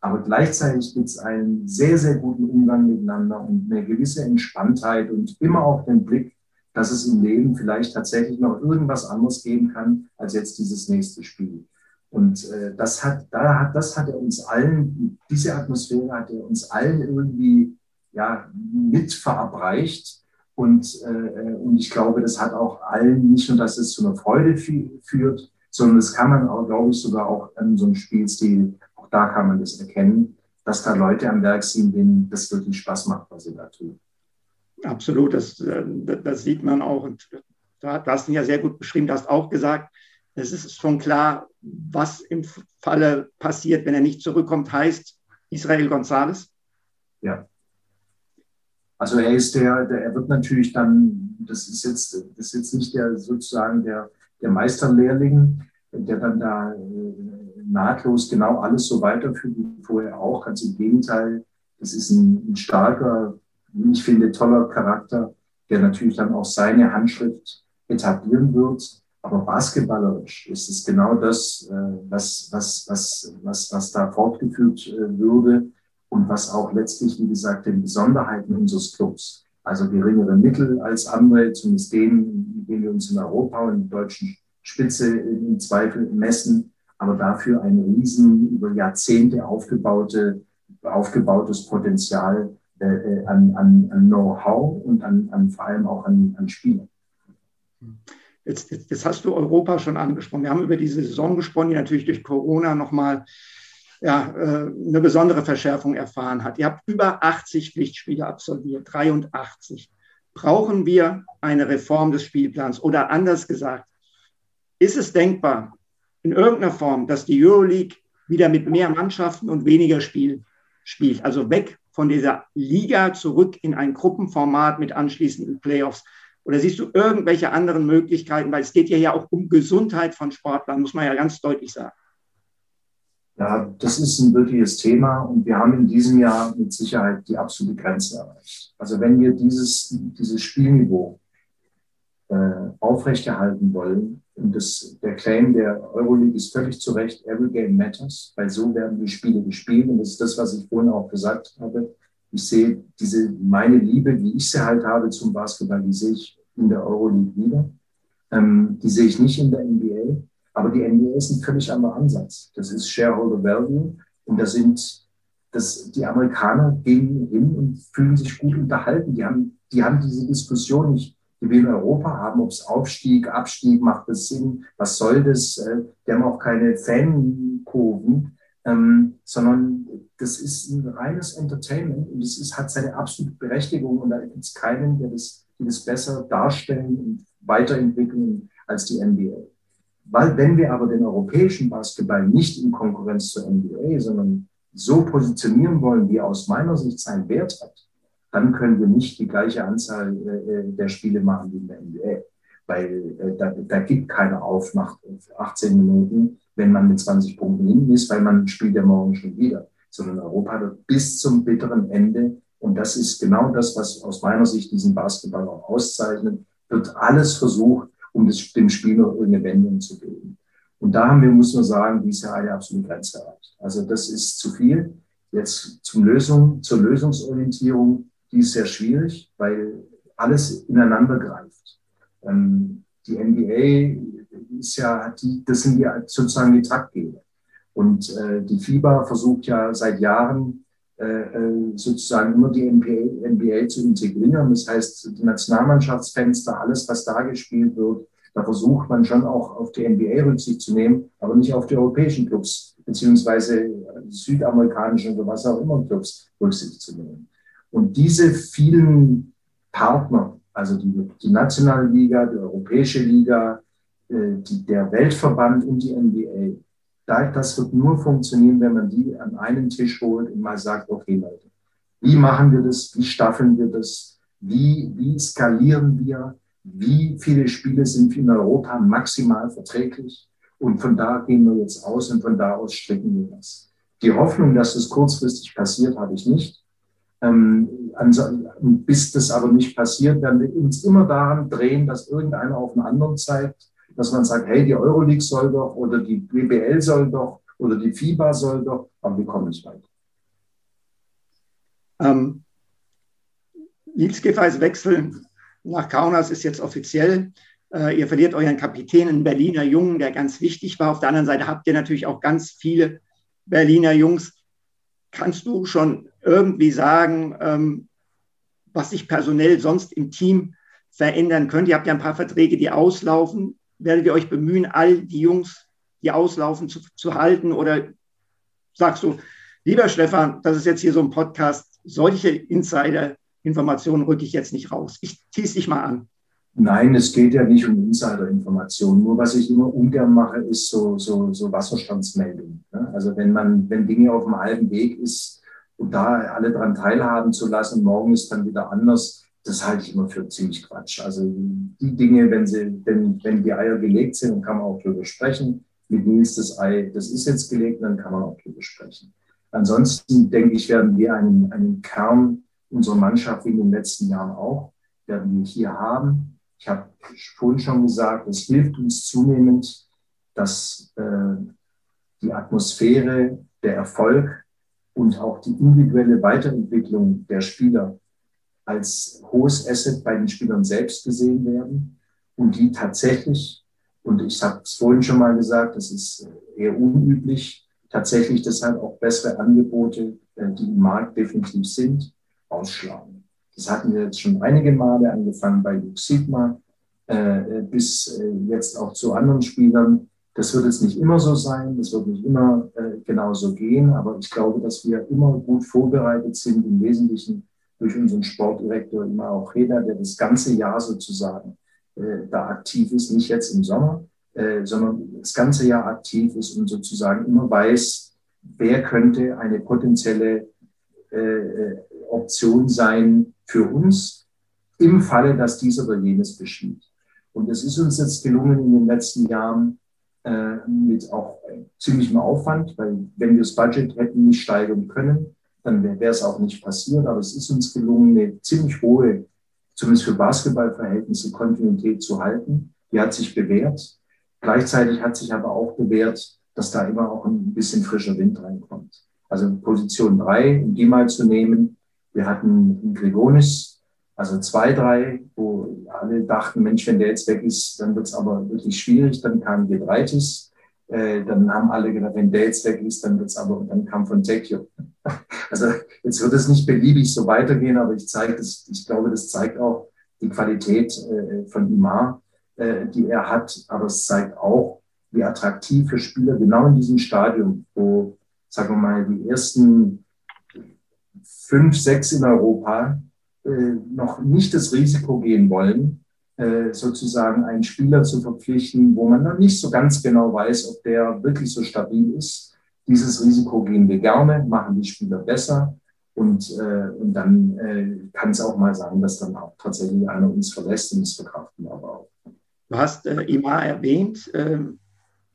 Aber gleichzeitig gibt es einen sehr, sehr guten Umgang miteinander und eine gewisse Entspanntheit und immer auch den Blick, dass es im Leben vielleicht tatsächlich noch irgendwas anderes geben kann als jetzt dieses nächste Spiel. Und äh, das hat, da hat, das hat er uns allen, diese Atmosphäre hat er uns allen irgendwie ja, mit verabreicht. Und, äh, und ich glaube, das hat auch allen nicht nur, dass es zu einer Freude führt, sondern das kann man auch, glaube ich, sogar auch an so einem Spielstil, auch da kann man das erkennen, dass da Leute am Werk sind, denen das wirklich Spaß macht, was sie da tun. Absolut, das, äh, das sieht man auch. Und du hast ihn ja sehr gut beschrieben, du hast auch gesagt, es ist schon klar, was im Falle passiert, wenn er nicht zurückkommt, heißt Israel González. Ja. Also er ist der, der, er wird natürlich dann, das ist jetzt, das ist jetzt nicht der sozusagen der, der Meisterlehrling, der dann da äh, nahtlos genau alles so weiterführt wie vorher auch. Ganz im Gegenteil, das ist ein, ein starker, ich finde, toller Charakter, der natürlich dann auch seine Handschrift etablieren wird. Aber basketballerisch ist es genau das, äh, was, was, was, was, was da fortgeführt äh, würde und was auch letztlich, wie gesagt, den Besonderheiten unseres Clubs, also geringere Mittel als andere, zumindest denen, mit denen wir uns in Europa und in der deutschen Spitze im Zweifel messen, aber dafür ein riesen über Jahrzehnte aufgebaute, aufgebautes Potenzial äh, an, an, an Know-how und an, an, vor allem auch an, an Spielern. Jetzt, jetzt, jetzt, hast du Europa schon angesprochen. Wir haben über diese Saison gesprochen, die natürlich durch Corona nochmal ja, äh, eine besondere Verschärfung erfahren hat. Ihr habt über 80 Pflichtspiele absolviert, 83. Brauchen wir eine Reform des Spielplans? Oder anders gesagt, ist es denkbar, in irgendeiner Form, dass die Euroleague wieder mit mehr Mannschaften und weniger Spiel spielt? Also weg von dieser Liga zurück in ein Gruppenformat mit anschließenden Playoffs? Oder siehst du irgendwelche anderen Möglichkeiten? Weil es geht ja auch um Gesundheit von Sportlern, muss man ja ganz deutlich sagen. Ja, das ist ein wirkliches Thema und wir haben in diesem Jahr mit Sicherheit die absolute Grenze erreicht. Also wenn wir dieses, dieses Spielniveau äh, aufrechterhalten wollen, und das, der Claim der Euroleague ist völlig zu Recht, every game matters, weil so werden die Spiele gespielt und das ist das, was ich vorhin auch gesagt habe. Ich sehe diese, meine Liebe, wie ich sie halt habe zum Basketball, die sehe ich in der Euroleague wieder. Ähm, die sehe ich nicht in der NBA. Aber die NBA ist ein völlig anderer Ansatz. Das ist Shareholder Value und da sind das, die Amerikaner gehen hin und fühlen sich gut unterhalten. Die haben, die haben diese Diskussion nicht, die wir in Europa haben, ob es Aufstieg, Abstieg, macht das Sinn, was soll das? Äh, die haben auch keine Fankurven, ähm, sondern das ist ein reines Entertainment und es ist, hat seine absolute Berechtigung und da gibt es keinen, der das, die das besser darstellen und weiterentwickeln als die NBA. Weil wenn wir aber den europäischen Basketball nicht in Konkurrenz zur NBA, sondern so positionieren wollen, wie aus meiner Sicht seinen Wert hat, dann können wir nicht die gleiche Anzahl äh, äh der Spiele machen wie in der NBA. Weil äh, da, da gibt keiner auf nach 18 Minuten, wenn man mit 20 Punkten hinten ist, weil man spielt ja morgen schon wieder. Sondern Europa wird bis zum bitteren Ende, und das ist genau das, was aus meiner Sicht diesen Basketball auch auszeichnet, wird alles versucht, um das, dem Spiel noch irgendeine Wendung zu geben. Und da haben wir, muss man sagen, dieses Jahr eine absolute Grenze erreicht. Also das ist zu viel. Jetzt zum Lösung, zur Lösungsorientierung, die ist sehr schwierig, weil alles ineinander greift. Ähm, die NBA ist ja, die, das sind ja sozusagen die Taktgeber. Und äh, die FIBA versucht ja seit Jahren äh, äh, sozusagen immer die NBA, NBA zu integrieren. Das heißt, die Nationalmannschaftsfenster, alles, was da gespielt wird, da versucht man schon auch auf die NBA Rücksicht zu nehmen, aber nicht auf die europäischen Clubs, beziehungsweise südamerikanischen oder was auch immer Clubs Rücksicht zu nehmen. Und diese vielen Partner, also die, die nationale Liga, die europäische Liga, äh, die, der Weltverband und die NBA, das wird nur funktionieren, wenn man die an einen Tisch holt und mal sagt, okay Leute, wie machen wir das? Wie staffeln wir das? Wie, wie skalieren wir? wie viele Spiele sind in Europa maximal verträglich. Und von da gehen wir jetzt aus und von da aus strecken wir das. Die Hoffnung, dass das kurzfristig passiert, habe ich nicht. Ähm, bis das aber nicht passiert, werden wir uns immer daran drehen, dass irgendeiner auf den anderen zeigt, dass man sagt, hey, die Euroleague soll doch oder die BBL soll doch oder die FIBA soll doch, aber wir kommen nicht weiter. Ähm, Nils Giffey's Wechsel nach Kaunas ist jetzt offiziell. Äh, ihr verliert euren Kapitän, einen Berliner Jungen, der ganz wichtig war. Auf der anderen Seite habt ihr natürlich auch ganz viele Berliner Jungs. Kannst du schon irgendwie sagen, ähm, was sich personell sonst im Team verändern könnte? Ihr habt ja ein paar Verträge, die auslaufen. Werdet ihr euch bemühen, all die Jungs, die auslaufen, zu, zu halten? Oder sagst du, lieber Stefan, das ist jetzt hier so ein Podcast, solche Insider-Informationen rücke ich jetzt nicht raus. Ich ziehe dich mal an. Nein, es geht ja nicht um Insider-Informationen. Nur was ich immer ungern mache, ist so, so, so Wasserstandsmeldungen. Ne? Also wenn man, wenn Dinge auf dem halben Weg ist und da alle dran teilhaben zu lassen, morgen ist dann wieder anders, das halte ich immer für ziemlich Quatsch. Also die Dinge, wenn sie, wenn, wenn die Eier gelegt sind, dann kann man auch drüber sprechen. Mit Nils das Ei, das ist jetzt gelegt, dann kann man auch drüber sprechen. Ansonsten denke ich, werden wir einen, einen Kern unserer Mannschaft wie in den letzten Jahren auch, werden wir hier haben. Ich habe vorhin schon gesagt, es hilft uns zunehmend, dass äh, die Atmosphäre, der Erfolg und auch die individuelle Weiterentwicklung der Spieler als hohes Asset bei den Spielern selbst gesehen werden und die tatsächlich, und ich habe es vorhin schon mal gesagt, das ist eher unüblich, tatsächlich deshalb auch bessere Angebote, äh, die im Markt definitiv sind, ausschlagen. Das hatten wir jetzt schon einige Male, angefangen bei Luke Sigma äh, bis äh, jetzt auch zu anderen Spielern. Das wird jetzt nicht immer so sein, das wird nicht immer äh, genauso gehen, aber ich glaube, dass wir immer gut vorbereitet sind, im Wesentlichen durch unseren Sportdirektor immer auch Reda, der das ganze Jahr sozusagen äh, da aktiv ist, nicht jetzt im Sommer, äh, sondern das ganze Jahr aktiv ist und sozusagen immer weiß, wer könnte eine potenzielle äh, Option sein, für uns im Falle, dass dies oder jenes geschieht. Und es ist uns jetzt gelungen in den letzten Jahren äh, mit auch ziemlichem Aufwand, weil wenn wir das Budget hätten nicht steigern können, dann wäre es auch nicht passiert. Aber es ist uns gelungen, eine ziemlich hohe, zumindest für Basketballverhältnisse, Kontinuität zu halten. Die hat sich bewährt. Gleichzeitig hat sich aber auch bewährt, dass da immer auch ein bisschen frischer Wind reinkommt. Also Position drei, um die mal zu nehmen, wir hatten Grigonis, also zwei, drei, wo alle dachten, Mensch, wenn der jetzt weg ist, dann wird es aber wirklich schwierig. Dann kam Gedreitis. Äh, dann haben alle gedacht, wenn der jetzt weg ist, dann wird es aber, dann kam von Fontecchio. Also jetzt wird es nicht beliebig so weitergehen, aber ich zeige das, ich glaube, das zeigt auch die Qualität äh, von Imar, äh, die er hat, aber es zeigt auch, wie attraktiv für Spieler genau in diesem Stadium, wo, sagen wir mal, die ersten fünf, sechs in Europa äh, noch nicht das Risiko gehen wollen, sozusagen einen Spieler zu verpflichten, wo man noch nicht so ganz genau weiß, ob der wirklich so stabil ist. Dieses Risiko gehen wir gerne, machen die Spieler besser. Und, äh, und dann äh, kann es auch mal sein, dass dann auch tatsächlich einer uns verlässt und das verkraften wir aber auch. Du hast äh, Imar erwähnt, äh,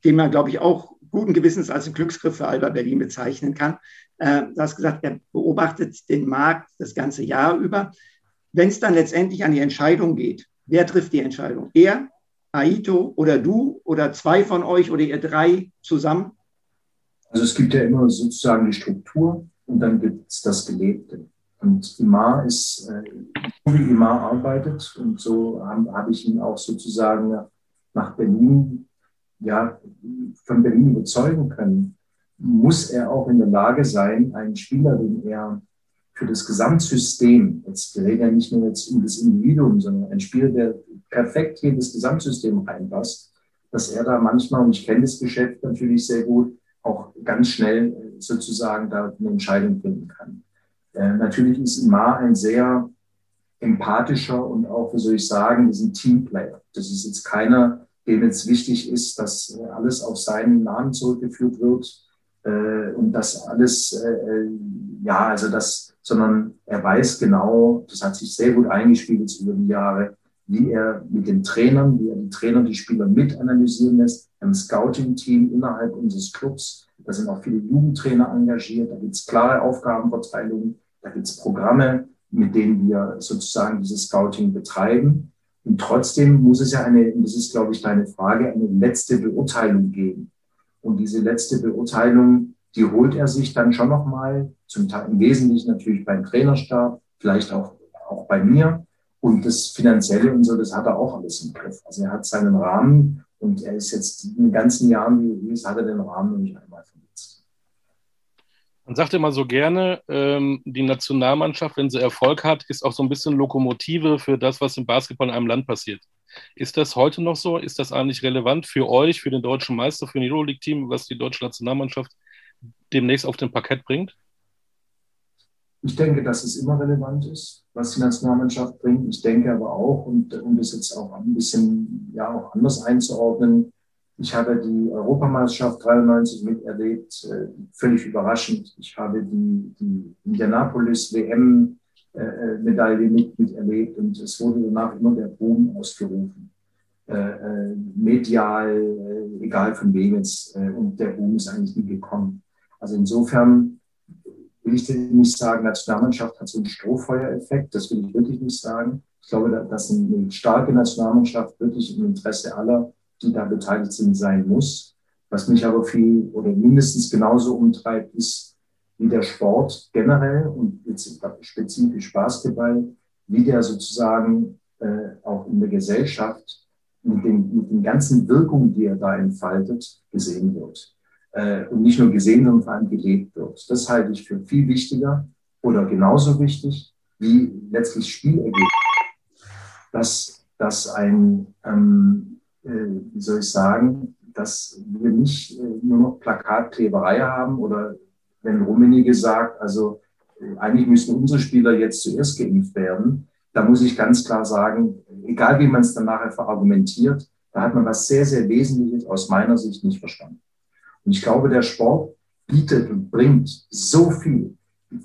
den man, glaube ich, auch guten Gewissens als einen Glücksgriff für Alba Berlin bezeichnen kann. Äh, du hast gesagt, er beobachtet den Markt das ganze Jahr über. Wenn es dann letztendlich an die Entscheidung geht, wer trifft die Entscheidung? Er, Aito oder du oder zwei von euch oder ihr drei zusammen? Also es gibt ja immer sozusagen die Struktur und dann gibt es das Gelebte. Und Imar ist, äh, wie Imar arbeitet und so habe hab ich ihn auch sozusagen nach Berlin, ja, von Berlin überzeugen können muss er auch in der Lage sein, einen Spieler, den er für das Gesamtsystem, jetzt wir reden ja nicht nur jetzt um das Individuum, sondern ein Spieler, der perfekt hier in das Gesamtsystem reinpasst, dass er da manchmal, und ich kenne das Geschäft natürlich sehr gut, auch ganz schnell sozusagen da eine Entscheidung finden kann. Äh, natürlich ist Imar ein sehr empathischer und auch, wie soll ich sagen, ist ein Teamplayer. Das ist jetzt keiner, dem jetzt wichtig ist, dass alles auf seinen Namen zurückgeführt wird, äh, und das alles, äh, äh, ja, also das, sondern er weiß genau, das hat sich sehr gut eingespielt über die Jahre, wie er mit den Trainern, wie er die Trainer, die Spieler mit analysieren lässt, ein Scouting-Team innerhalb unseres Clubs. Da sind auch viele Jugendtrainer engagiert. Da gibt es klare Aufgabenverteilungen. Da gibt es Programme, mit denen wir sozusagen dieses Scouting betreiben. Und trotzdem muss es ja eine, das ist, glaube ich, deine Frage, eine letzte Beurteilung geben. Und diese letzte Beurteilung, die holt er sich dann schon nochmal, zum Teil im Wesentlichen natürlich beim Trainerstab, vielleicht auch, auch bei mir. Und das Finanzielle und so, das hat er auch alles im Griff. Also er hat seinen Rahmen und er ist jetzt in den ganzen Jahren, wie es hat er den Rahmen nicht. Man sagt immer so gerne, ähm, die Nationalmannschaft, wenn sie Erfolg hat, ist auch so ein bisschen Lokomotive für das, was im Basketball in einem Land passiert. Ist das heute noch so? Ist das eigentlich relevant für euch, für den deutschen Meister, für ein Euroleague-Team, was die deutsche Nationalmannschaft demnächst auf den Parkett bringt? Ich denke, dass es immer relevant ist, was die Nationalmannschaft bringt. Ich denke aber auch, und um das jetzt auch ein bisschen ja, auch anders einzuordnen, ich habe die Europameisterschaft 93 miterlebt, äh, völlig überraschend. Ich habe die, die Indianapolis WM äh, äh, Medaille mit, miterlebt und es wurde danach immer der Boom ausgerufen. Äh, medial, äh, egal von wem jetzt, äh, und der Boom ist eigentlich nie gekommen. Also insofern will ich nicht sagen, Nationalmannschaft hat so einen Strohfeuereffekt, das will ich wirklich nicht sagen. Ich glaube, dass eine starke Nationalmannschaft wirklich im Interesse aller, die da beteiligt sind, sein muss. Was mich aber viel oder mindestens genauso umtreibt, ist, wie der Sport generell und jetzt spezifisch Basketball, wie der sozusagen äh, auch in der Gesellschaft mit den, mit den ganzen Wirkungen, die er da entfaltet, gesehen wird äh, und nicht nur gesehen, sondern vor allem gelebt wird. Das halte ich für viel wichtiger oder genauso wichtig wie letztlich Spielergebnis. Dass, dass ein, ähm, äh, wie soll ich sagen, dass wir nicht äh, nur noch Plakatkleberei haben oder wenn Rummenigge sagt, also äh, eigentlich müssen unsere Spieler jetzt zuerst geimpft werden, da muss ich ganz klar sagen, egal wie man es dann nachher verargumentiert, da hat man was sehr, sehr Wesentliches aus meiner Sicht nicht verstanden. Und ich glaube, der Sport bietet und bringt so viel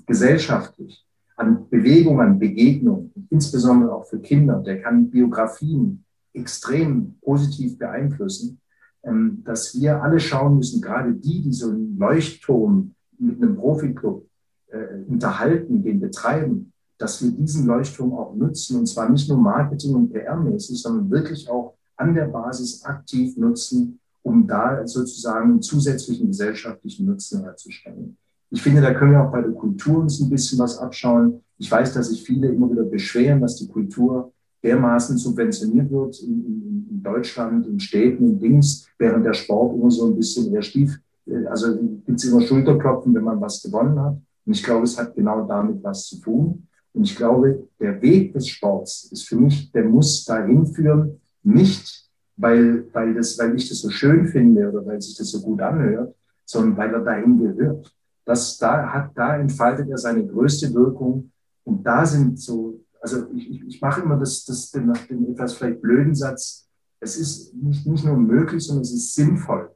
gesellschaftlich an Bewegung, an Begegnung, insbesondere auch für Kinder. Der kann Biografien extrem positiv beeinflussen, ähm, dass wir alle schauen müssen, gerade die, die so einen Leuchtturm mit einem Profiklub äh, unterhalten, den betreiben, dass wir diesen Leuchtturm auch nutzen und zwar nicht nur Marketing und PR-mäßig, sondern wirklich auch an der Basis aktiv nutzen, um da sozusagen einen zusätzlichen gesellschaftlichen Nutzen herzustellen. Ich finde, da können wir auch bei der Kultur uns ein bisschen was abschauen. Ich weiß, dass sich viele immer wieder beschweren, dass die Kultur dermaßen subventioniert wird in, in, in Deutschland, in Städten, in Dings, während der Sport immer so ein bisschen eher stief, äh, also gibt es immer Schulterklopfen, wenn man was gewonnen hat. Und ich glaube, es hat genau damit was zu tun. Und ich glaube, der Weg des Sports ist für mich, der muss dahin führen, nicht weil, weil, das, weil ich das so schön finde oder weil sich das so gut anhört, sondern weil er dahin gehört. Das, da, hat, da entfaltet er seine größte Wirkung. Und da sind so, also ich, ich, mache immer das, das, den, den etwas vielleicht blöden Satz, es ist nicht, nicht nur möglich, sondern es ist sinnvoll,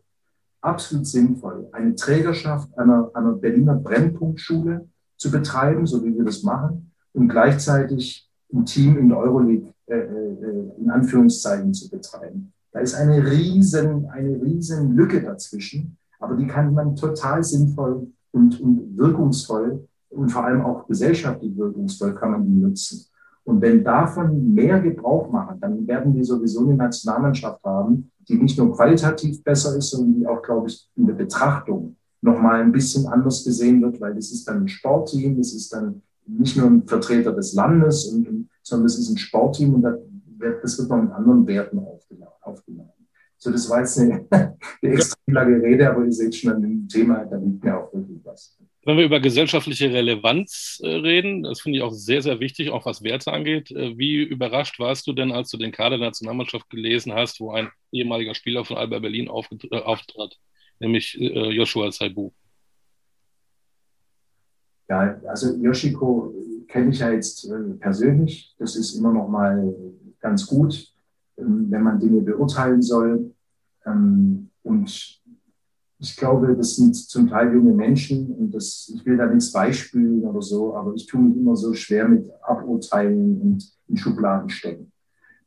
absolut sinnvoll, eine Trägerschaft einer, einer Berliner Brennpunktschule zu betreiben, so wie wir das machen, und gleichzeitig ein Team in der Euroleague äh, äh, in Anführungszeichen zu betreiben. Da ist eine riesen, eine riesen Lücke dazwischen, aber die kann man total sinnvoll und, und wirkungsvoll und vor allem auch gesellschaftlich wirkungsvoll kann man die nutzen. Und wenn davon mehr Gebrauch machen, dann werden wir sowieso eine Nationalmannschaft haben, die nicht nur qualitativ besser ist, sondern die auch, glaube ich, in der Betrachtung nochmal ein bisschen anders gesehen wird, weil das ist dann ein Sportteam, das ist dann nicht nur ein Vertreter des Landes und, sondern das ist ein Sportteam und das wird noch mit anderen Werten aufgenommen. So, das war jetzt eine, eine extrem lange Rede, aber ihr seht schon an dem Thema, da liegt mir auch wirklich was. Wenn wir über gesellschaftliche Relevanz äh, reden, das finde ich auch sehr, sehr wichtig, auch was Werte angeht. Äh, wie überrascht warst du denn, als du den Kader der Nationalmannschaft gelesen hast, wo ein ehemaliger Spieler von Alba Berlin äh, auftrat, nämlich Joshua Saibu? Ja, also Yoshiko kenne ich ja jetzt persönlich. Das ist immer noch mal ganz gut, ähm, wenn man Dinge beurteilen soll. Ähm, und ich glaube, das sind zum Teil junge Menschen und das, ich will da nichts beispielen oder so, aber ich tue mich immer so schwer mit Aburteilen und in Schubladen stecken.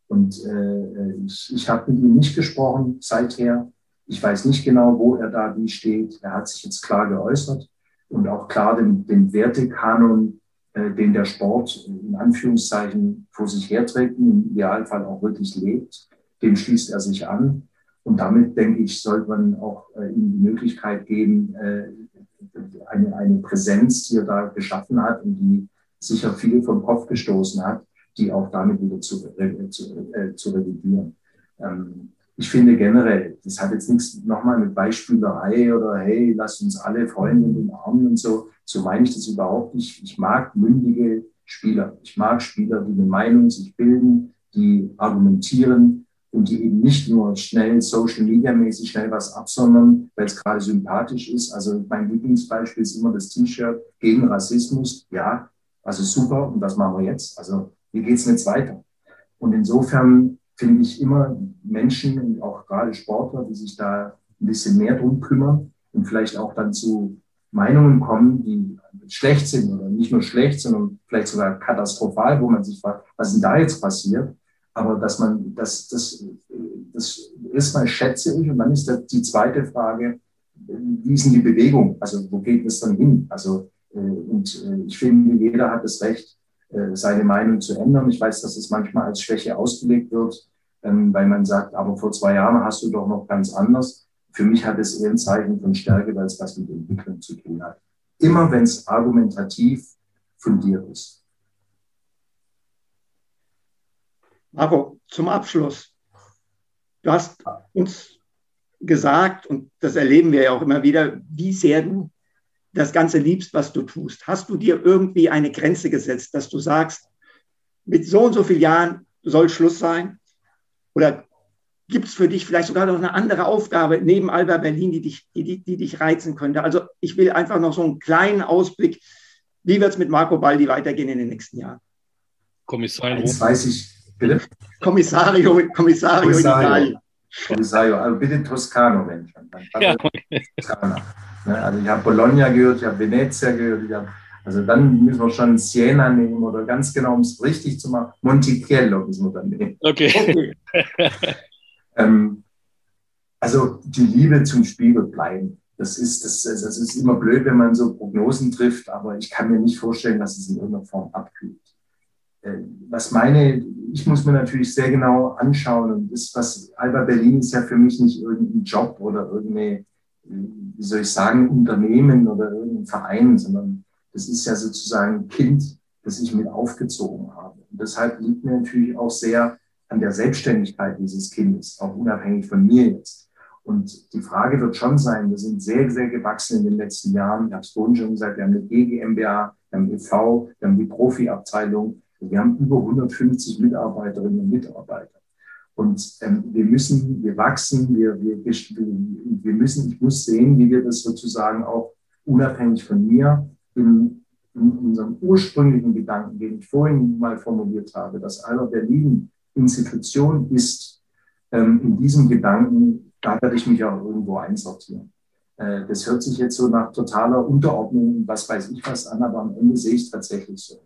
Und äh, ich, ich habe mit ihm nicht gesprochen seither. Ich weiß nicht genau, wo er da wie steht. Er hat sich jetzt klar geäußert und auch klar den, den Wertekanon, äh, den der Sport in Anführungszeichen vor sich herträgt, im Idealfall auch wirklich lebt, dem schließt er sich an. Und damit, denke ich, sollte man auch äh, ihm die Möglichkeit geben, äh, eine, eine Präsenz, die er da geschaffen hat und die sicher viel vom Kopf gestoßen hat, die auch damit wieder zu, äh, zu, äh, zu revidieren. Ähm, ich finde generell, das hat jetzt nichts nochmal mit Beispielerei oder hey, lass uns alle Freunde umarmen und so. So meine ich das überhaupt nicht. Ich mag mündige Spieler. Ich mag Spieler, die eine Meinung sich bilden, die argumentieren und die eben nicht nur schnell Social Media mäßig schnell was absondern, weil es gerade sympathisch ist. Also mein Lieblingsbeispiel ist immer das T-Shirt gegen Rassismus. Ja, also super. Und was machen wir jetzt? Also wie geht es jetzt weiter? Und insofern finde ich immer Menschen und auch gerade Sportler, die sich da ein bisschen mehr drum kümmern und vielleicht auch dann zu Meinungen kommen, die schlecht sind oder nicht nur schlecht, sondern vielleicht sogar katastrophal, wo man sich fragt, was ist denn da jetzt passiert? Aber dass man, das, das, das erstmal schätze ich und dann ist die zweite Frage, wie ist denn die Bewegung? Also wo geht es dann hin? Also äh, und äh, ich finde, jeder hat das Recht, äh, seine Meinung zu ändern. Ich weiß, dass es manchmal als Schwäche ausgelegt wird, ähm, weil man sagt, aber vor zwei Jahren hast du doch noch ganz anders. Für mich hat es eher ein Zeichen von Stärke, weil es was mit Entwicklung zu tun hat. Immer wenn es argumentativ fundiert ist. Marco, zum Abschluss. Du hast uns gesagt, und das erleben wir ja auch immer wieder, wie sehr du das Ganze liebst, was du tust? Hast du dir irgendwie eine Grenze gesetzt, dass du sagst, mit so und so vielen Jahren soll Schluss sein? Oder gibt es für dich vielleicht sogar noch eine andere Aufgabe neben Alba Berlin, die dich, die, die dich reizen könnte? Also ich will einfach noch so einen kleinen Ausblick. Wie wird es mit Marco Baldi weitergehen in den nächsten Jahren? Kommissario. Das weiß ich. Bitte? Kommissario, Kommissario, Kommissario. Kommissario, also bitte Toscano, wenn schon. Ja, okay. Toskana. Ne? Also ich habe Bologna gehört, ich habe Venezia gehört, ich hab, also dann müssen wir schon Siena nehmen oder ganz genau, um es richtig zu machen, Monticello müssen wir dann nehmen. Okay. ähm, also die Liebe zum Spiel wird bleiben. Das ist, das, das ist immer blöd, wenn man so Prognosen trifft, aber ich kann mir nicht vorstellen, dass es in irgendeiner Form abkühlt. Äh, was meine, ich muss mir natürlich sehr genau anschauen und das, was Alba Berlin ist ja für mich nicht irgendein Job oder irgendeine wie soll ich sagen, Unternehmen oder irgendein Verein, sondern das ist ja sozusagen ein Kind, das ich mit aufgezogen habe. Und deshalb liegt mir natürlich auch sehr an der Selbstständigkeit dieses Kindes, auch unabhängig von mir jetzt. Und die Frage wird schon sein, wir sind sehr, sehr gewachsen in den letzten Jahren. Ich habe es vorhin schon gesagt, wir haben eine GmbH, wir haben e.V., wir haben die Profiabteilung, wir haben über 150 Mitarbeiterinnen und Mitarbeiter. Und ähm, wir müssen, wir wachsen, wir, wir, wir müssen, ich muss sehen, wie wir das sozusagen auch unabhängig von mir in, in unserem ursprünglichen Gedanken, den ich vorhin mal formuliert habe, dass Alba Berlin Institution ist, ähm, in diesem Gedanken, da werde ich mich auch irgendwo einsortieren. Äh, das hört sich jetzt so nach totaler Unterordnung, was weiß ich was an, aber am Ende sehe ich es tatsächlich so.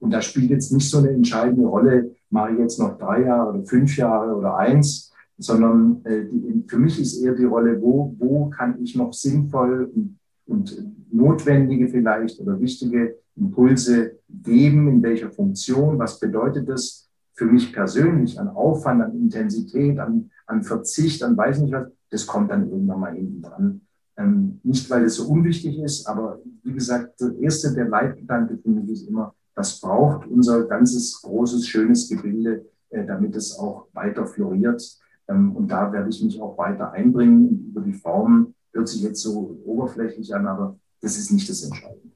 Und da spielt jetzt nicht so eine entscheidende Rolle, mache ich jetzt noch drei Jahre oder fünf Jahre oder eins, sondern äh, die, für mich ist eher die Rolle, wo, wo kann ich noch sinnvoll und, und notwendige vielleicht oder wichtige Impulse geben, in welcher Funktion, was bedeutet das für mich persönlich an Aufwand, an Intensität, an, an Verzicht, an weiß nicht was, das kommt dann irgendwann mal hinten dran. Ähm, nicht, weil es so unwichtig ist, aber wie gesagt, der erste, der Leitgedanke für mich ist immer, das braucht unser ganzes großes, schönes Gebilde, äh, damit es auch weiter floriert. Ähm, und da werde ich mich auch weiter einbringen. Über die Form hört sich jetzt so oberflächlich an, aber das ist nicht das Entscheidende.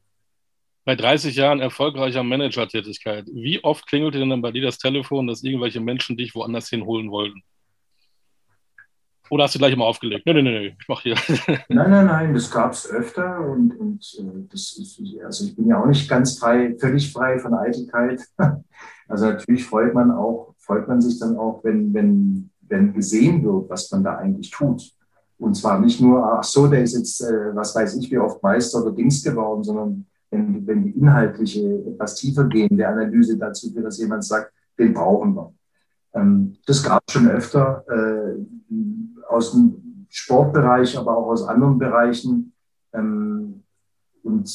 Bei 30 Jahren erfolgreicher Managertätigkeit, wie oft klingelte denn bei dir das Telefon, dass irgendwelche Menschen dich woanders hinholen wollten? Oder hast du gleich immer aufgelegt? Nein, nein, nein, ich mache hier. Nein, nein, nein, das gab es öfter und, und äh, das ist, also ich bin ja auch nicht ganz frei, völlig frei von Eitelkeit. Also natürlich freut man auch, freut man sich dann auch, wenn, wenn, wenn gesehen wird, was man da eigentlich tut. Und zwar nicht nur, ach so, der ist jetzt, äh, was weiß ich, wie oft Meister oder Dings geworden, sondern wenn, wenn die inhaltliche etwas tiefer gehen, der Analyse dazu führt, dass jemand sagt, den brauchen wir. Ähm, das gab es schon öfter äh, aus dem Sportbereich, aber auch aus anderen Bereichen. Ähm, und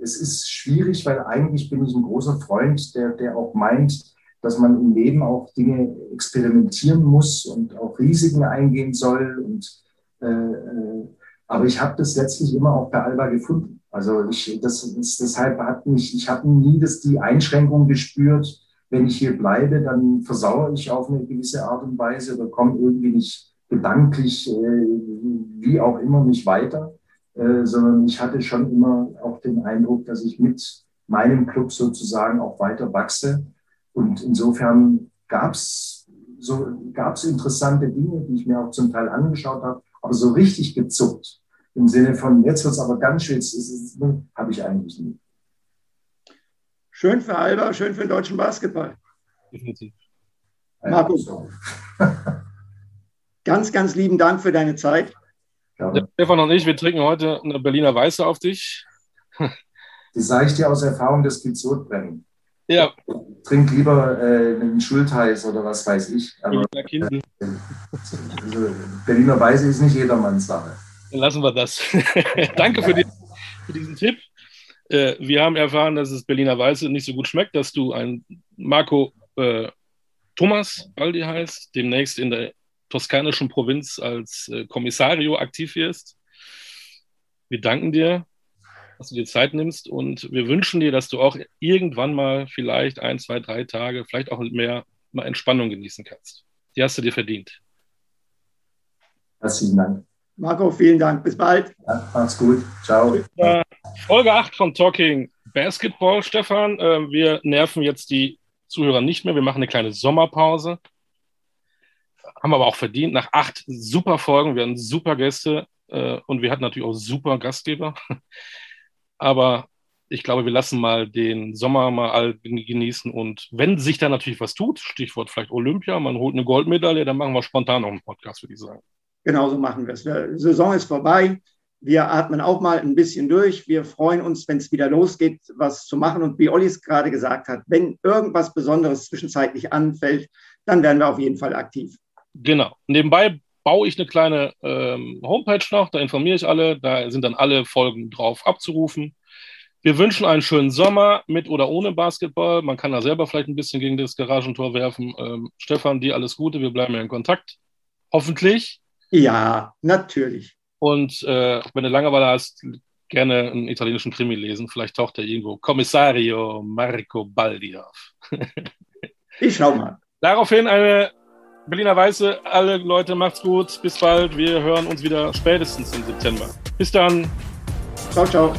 es ist schwierig, weil eigentlich bin ich ein großer Freund, der, der auch meint, dass man im Leben auch Dinge experimentieren muss und auch Risiken eingehen soll. Und, äh, äh aber ich habe das letztlich immer auch bei Alba gefunden. Also ich, das, das, deshalb hat mich, ich habe nie das, die Einschränkung gespürt, wenn ich hier bleibe, dann versauere ich auf eine gewisse Art und Weise oder komme irgendwie nicht gedanklich, äh, wie auch immer, nicht weiter, äh, sondern ich hatte schon immer auch den Eindruck, dass ich mit meinem Club sozusagen auch weiter wachse. Und insofern gab es so, gab's interessante Dinge, die ich mir auch zum Teil angeschaut habe, aber so richtig gezuckt im Sinne von, jetzt wird es aber ganz schön, habe ich eigentlich nie. Schön für Alba, schön für den deutschen Basketball. Definitiv. Markus. ganz, ganz lieben Dank für deine Zeit. Ja, Stefan und ich, wir trinken heute eine Berliner Weiße auf dich. Das sage ich dir aus Erfahrung, das gibt Sodbrennen. Ja. Trink lieber äh, einen Schultheiß oder was weiß ich. Aber, äh, also, Berliner Weiße ist nicht jedermanns Sache. Dann lassen wir das. Danke für, die, für, diesen Tipp. Äh, wir haben erfahren, dass es Berliner Weiße nicht so gut schmeckt, dass du ein Marco äh, Thomas Baldi heißt, demnächst in der toskanischen Provinz als äh, Kommissario aktiv wirst. Wir danken dir, dass du dir Zeit nimmst und wir wünschen dir, dass du auch irgendwann mal vielleicht ein, zwei, drei Tage, vielleicht auch mehr mal Entspannung genießen kannst. Die hast du dir verdient. Herzlichen Dank. Marco, vielen Dank. Bis bald. Ja, macht's gut. Ciao. Folge 8 von Talking Basketball, Stefan. Ähm, wir nerven jetzt die Zuhörer nicht mehr. Wir machen eine kleine Sommerpause. Haben aber auch verdient. Nach acht super Folgen. Wir hatten super Gäste äh, und wir hatten natürlich auch super Gastgeber. Aber ich glaube, wir lassen mal den Sommer mal all genießen und wenn sich da natürlich was tut, Stichwort vielleicht Olympia, man holt eine Goldmedaille, dann machen wir spontan auch einen Podcast, würde ich sagen. Genauso machen wir es. Die Saison ist vorbei. Wir atmen auch mal ein bisschen durch. Wir freuen uns, wenn es wieder losgeht, was zu machen. Und wie Olli es gerade gesagt hat, wenn irgendwas Besonderes zwischenzeitlich anfällt, dann werden wir auf jeden Fall aktiv. Genau. Nebenbei baue ich eine kleine ähm, Homepage noch, da informiere ich alle, da sind dann alle Folgen drauf abzurufen. Wir wünschen einen schönen Sommer mit oder ohne Basketball. Man kann da selber vielleicht ein bisschen gegen das Garagentor werfen. Ähm, Stefan, dir alles Gute, wir bleiben ja in Kontakt. Hoffentlich. Ja, natürlich. Und äh, wenn du Langeweile hast, gerne einen italienischen Krimi lesen. Vielleicht taucht er irgendwo Kommissario Marco Baldi auf. ich schau mal. Daraufhin eine Berliner Weiße. Alle Leute, macht's gut. Bis bald. Wir hören uns wieder spätestens im September. Bis dann. Ciao, ciao.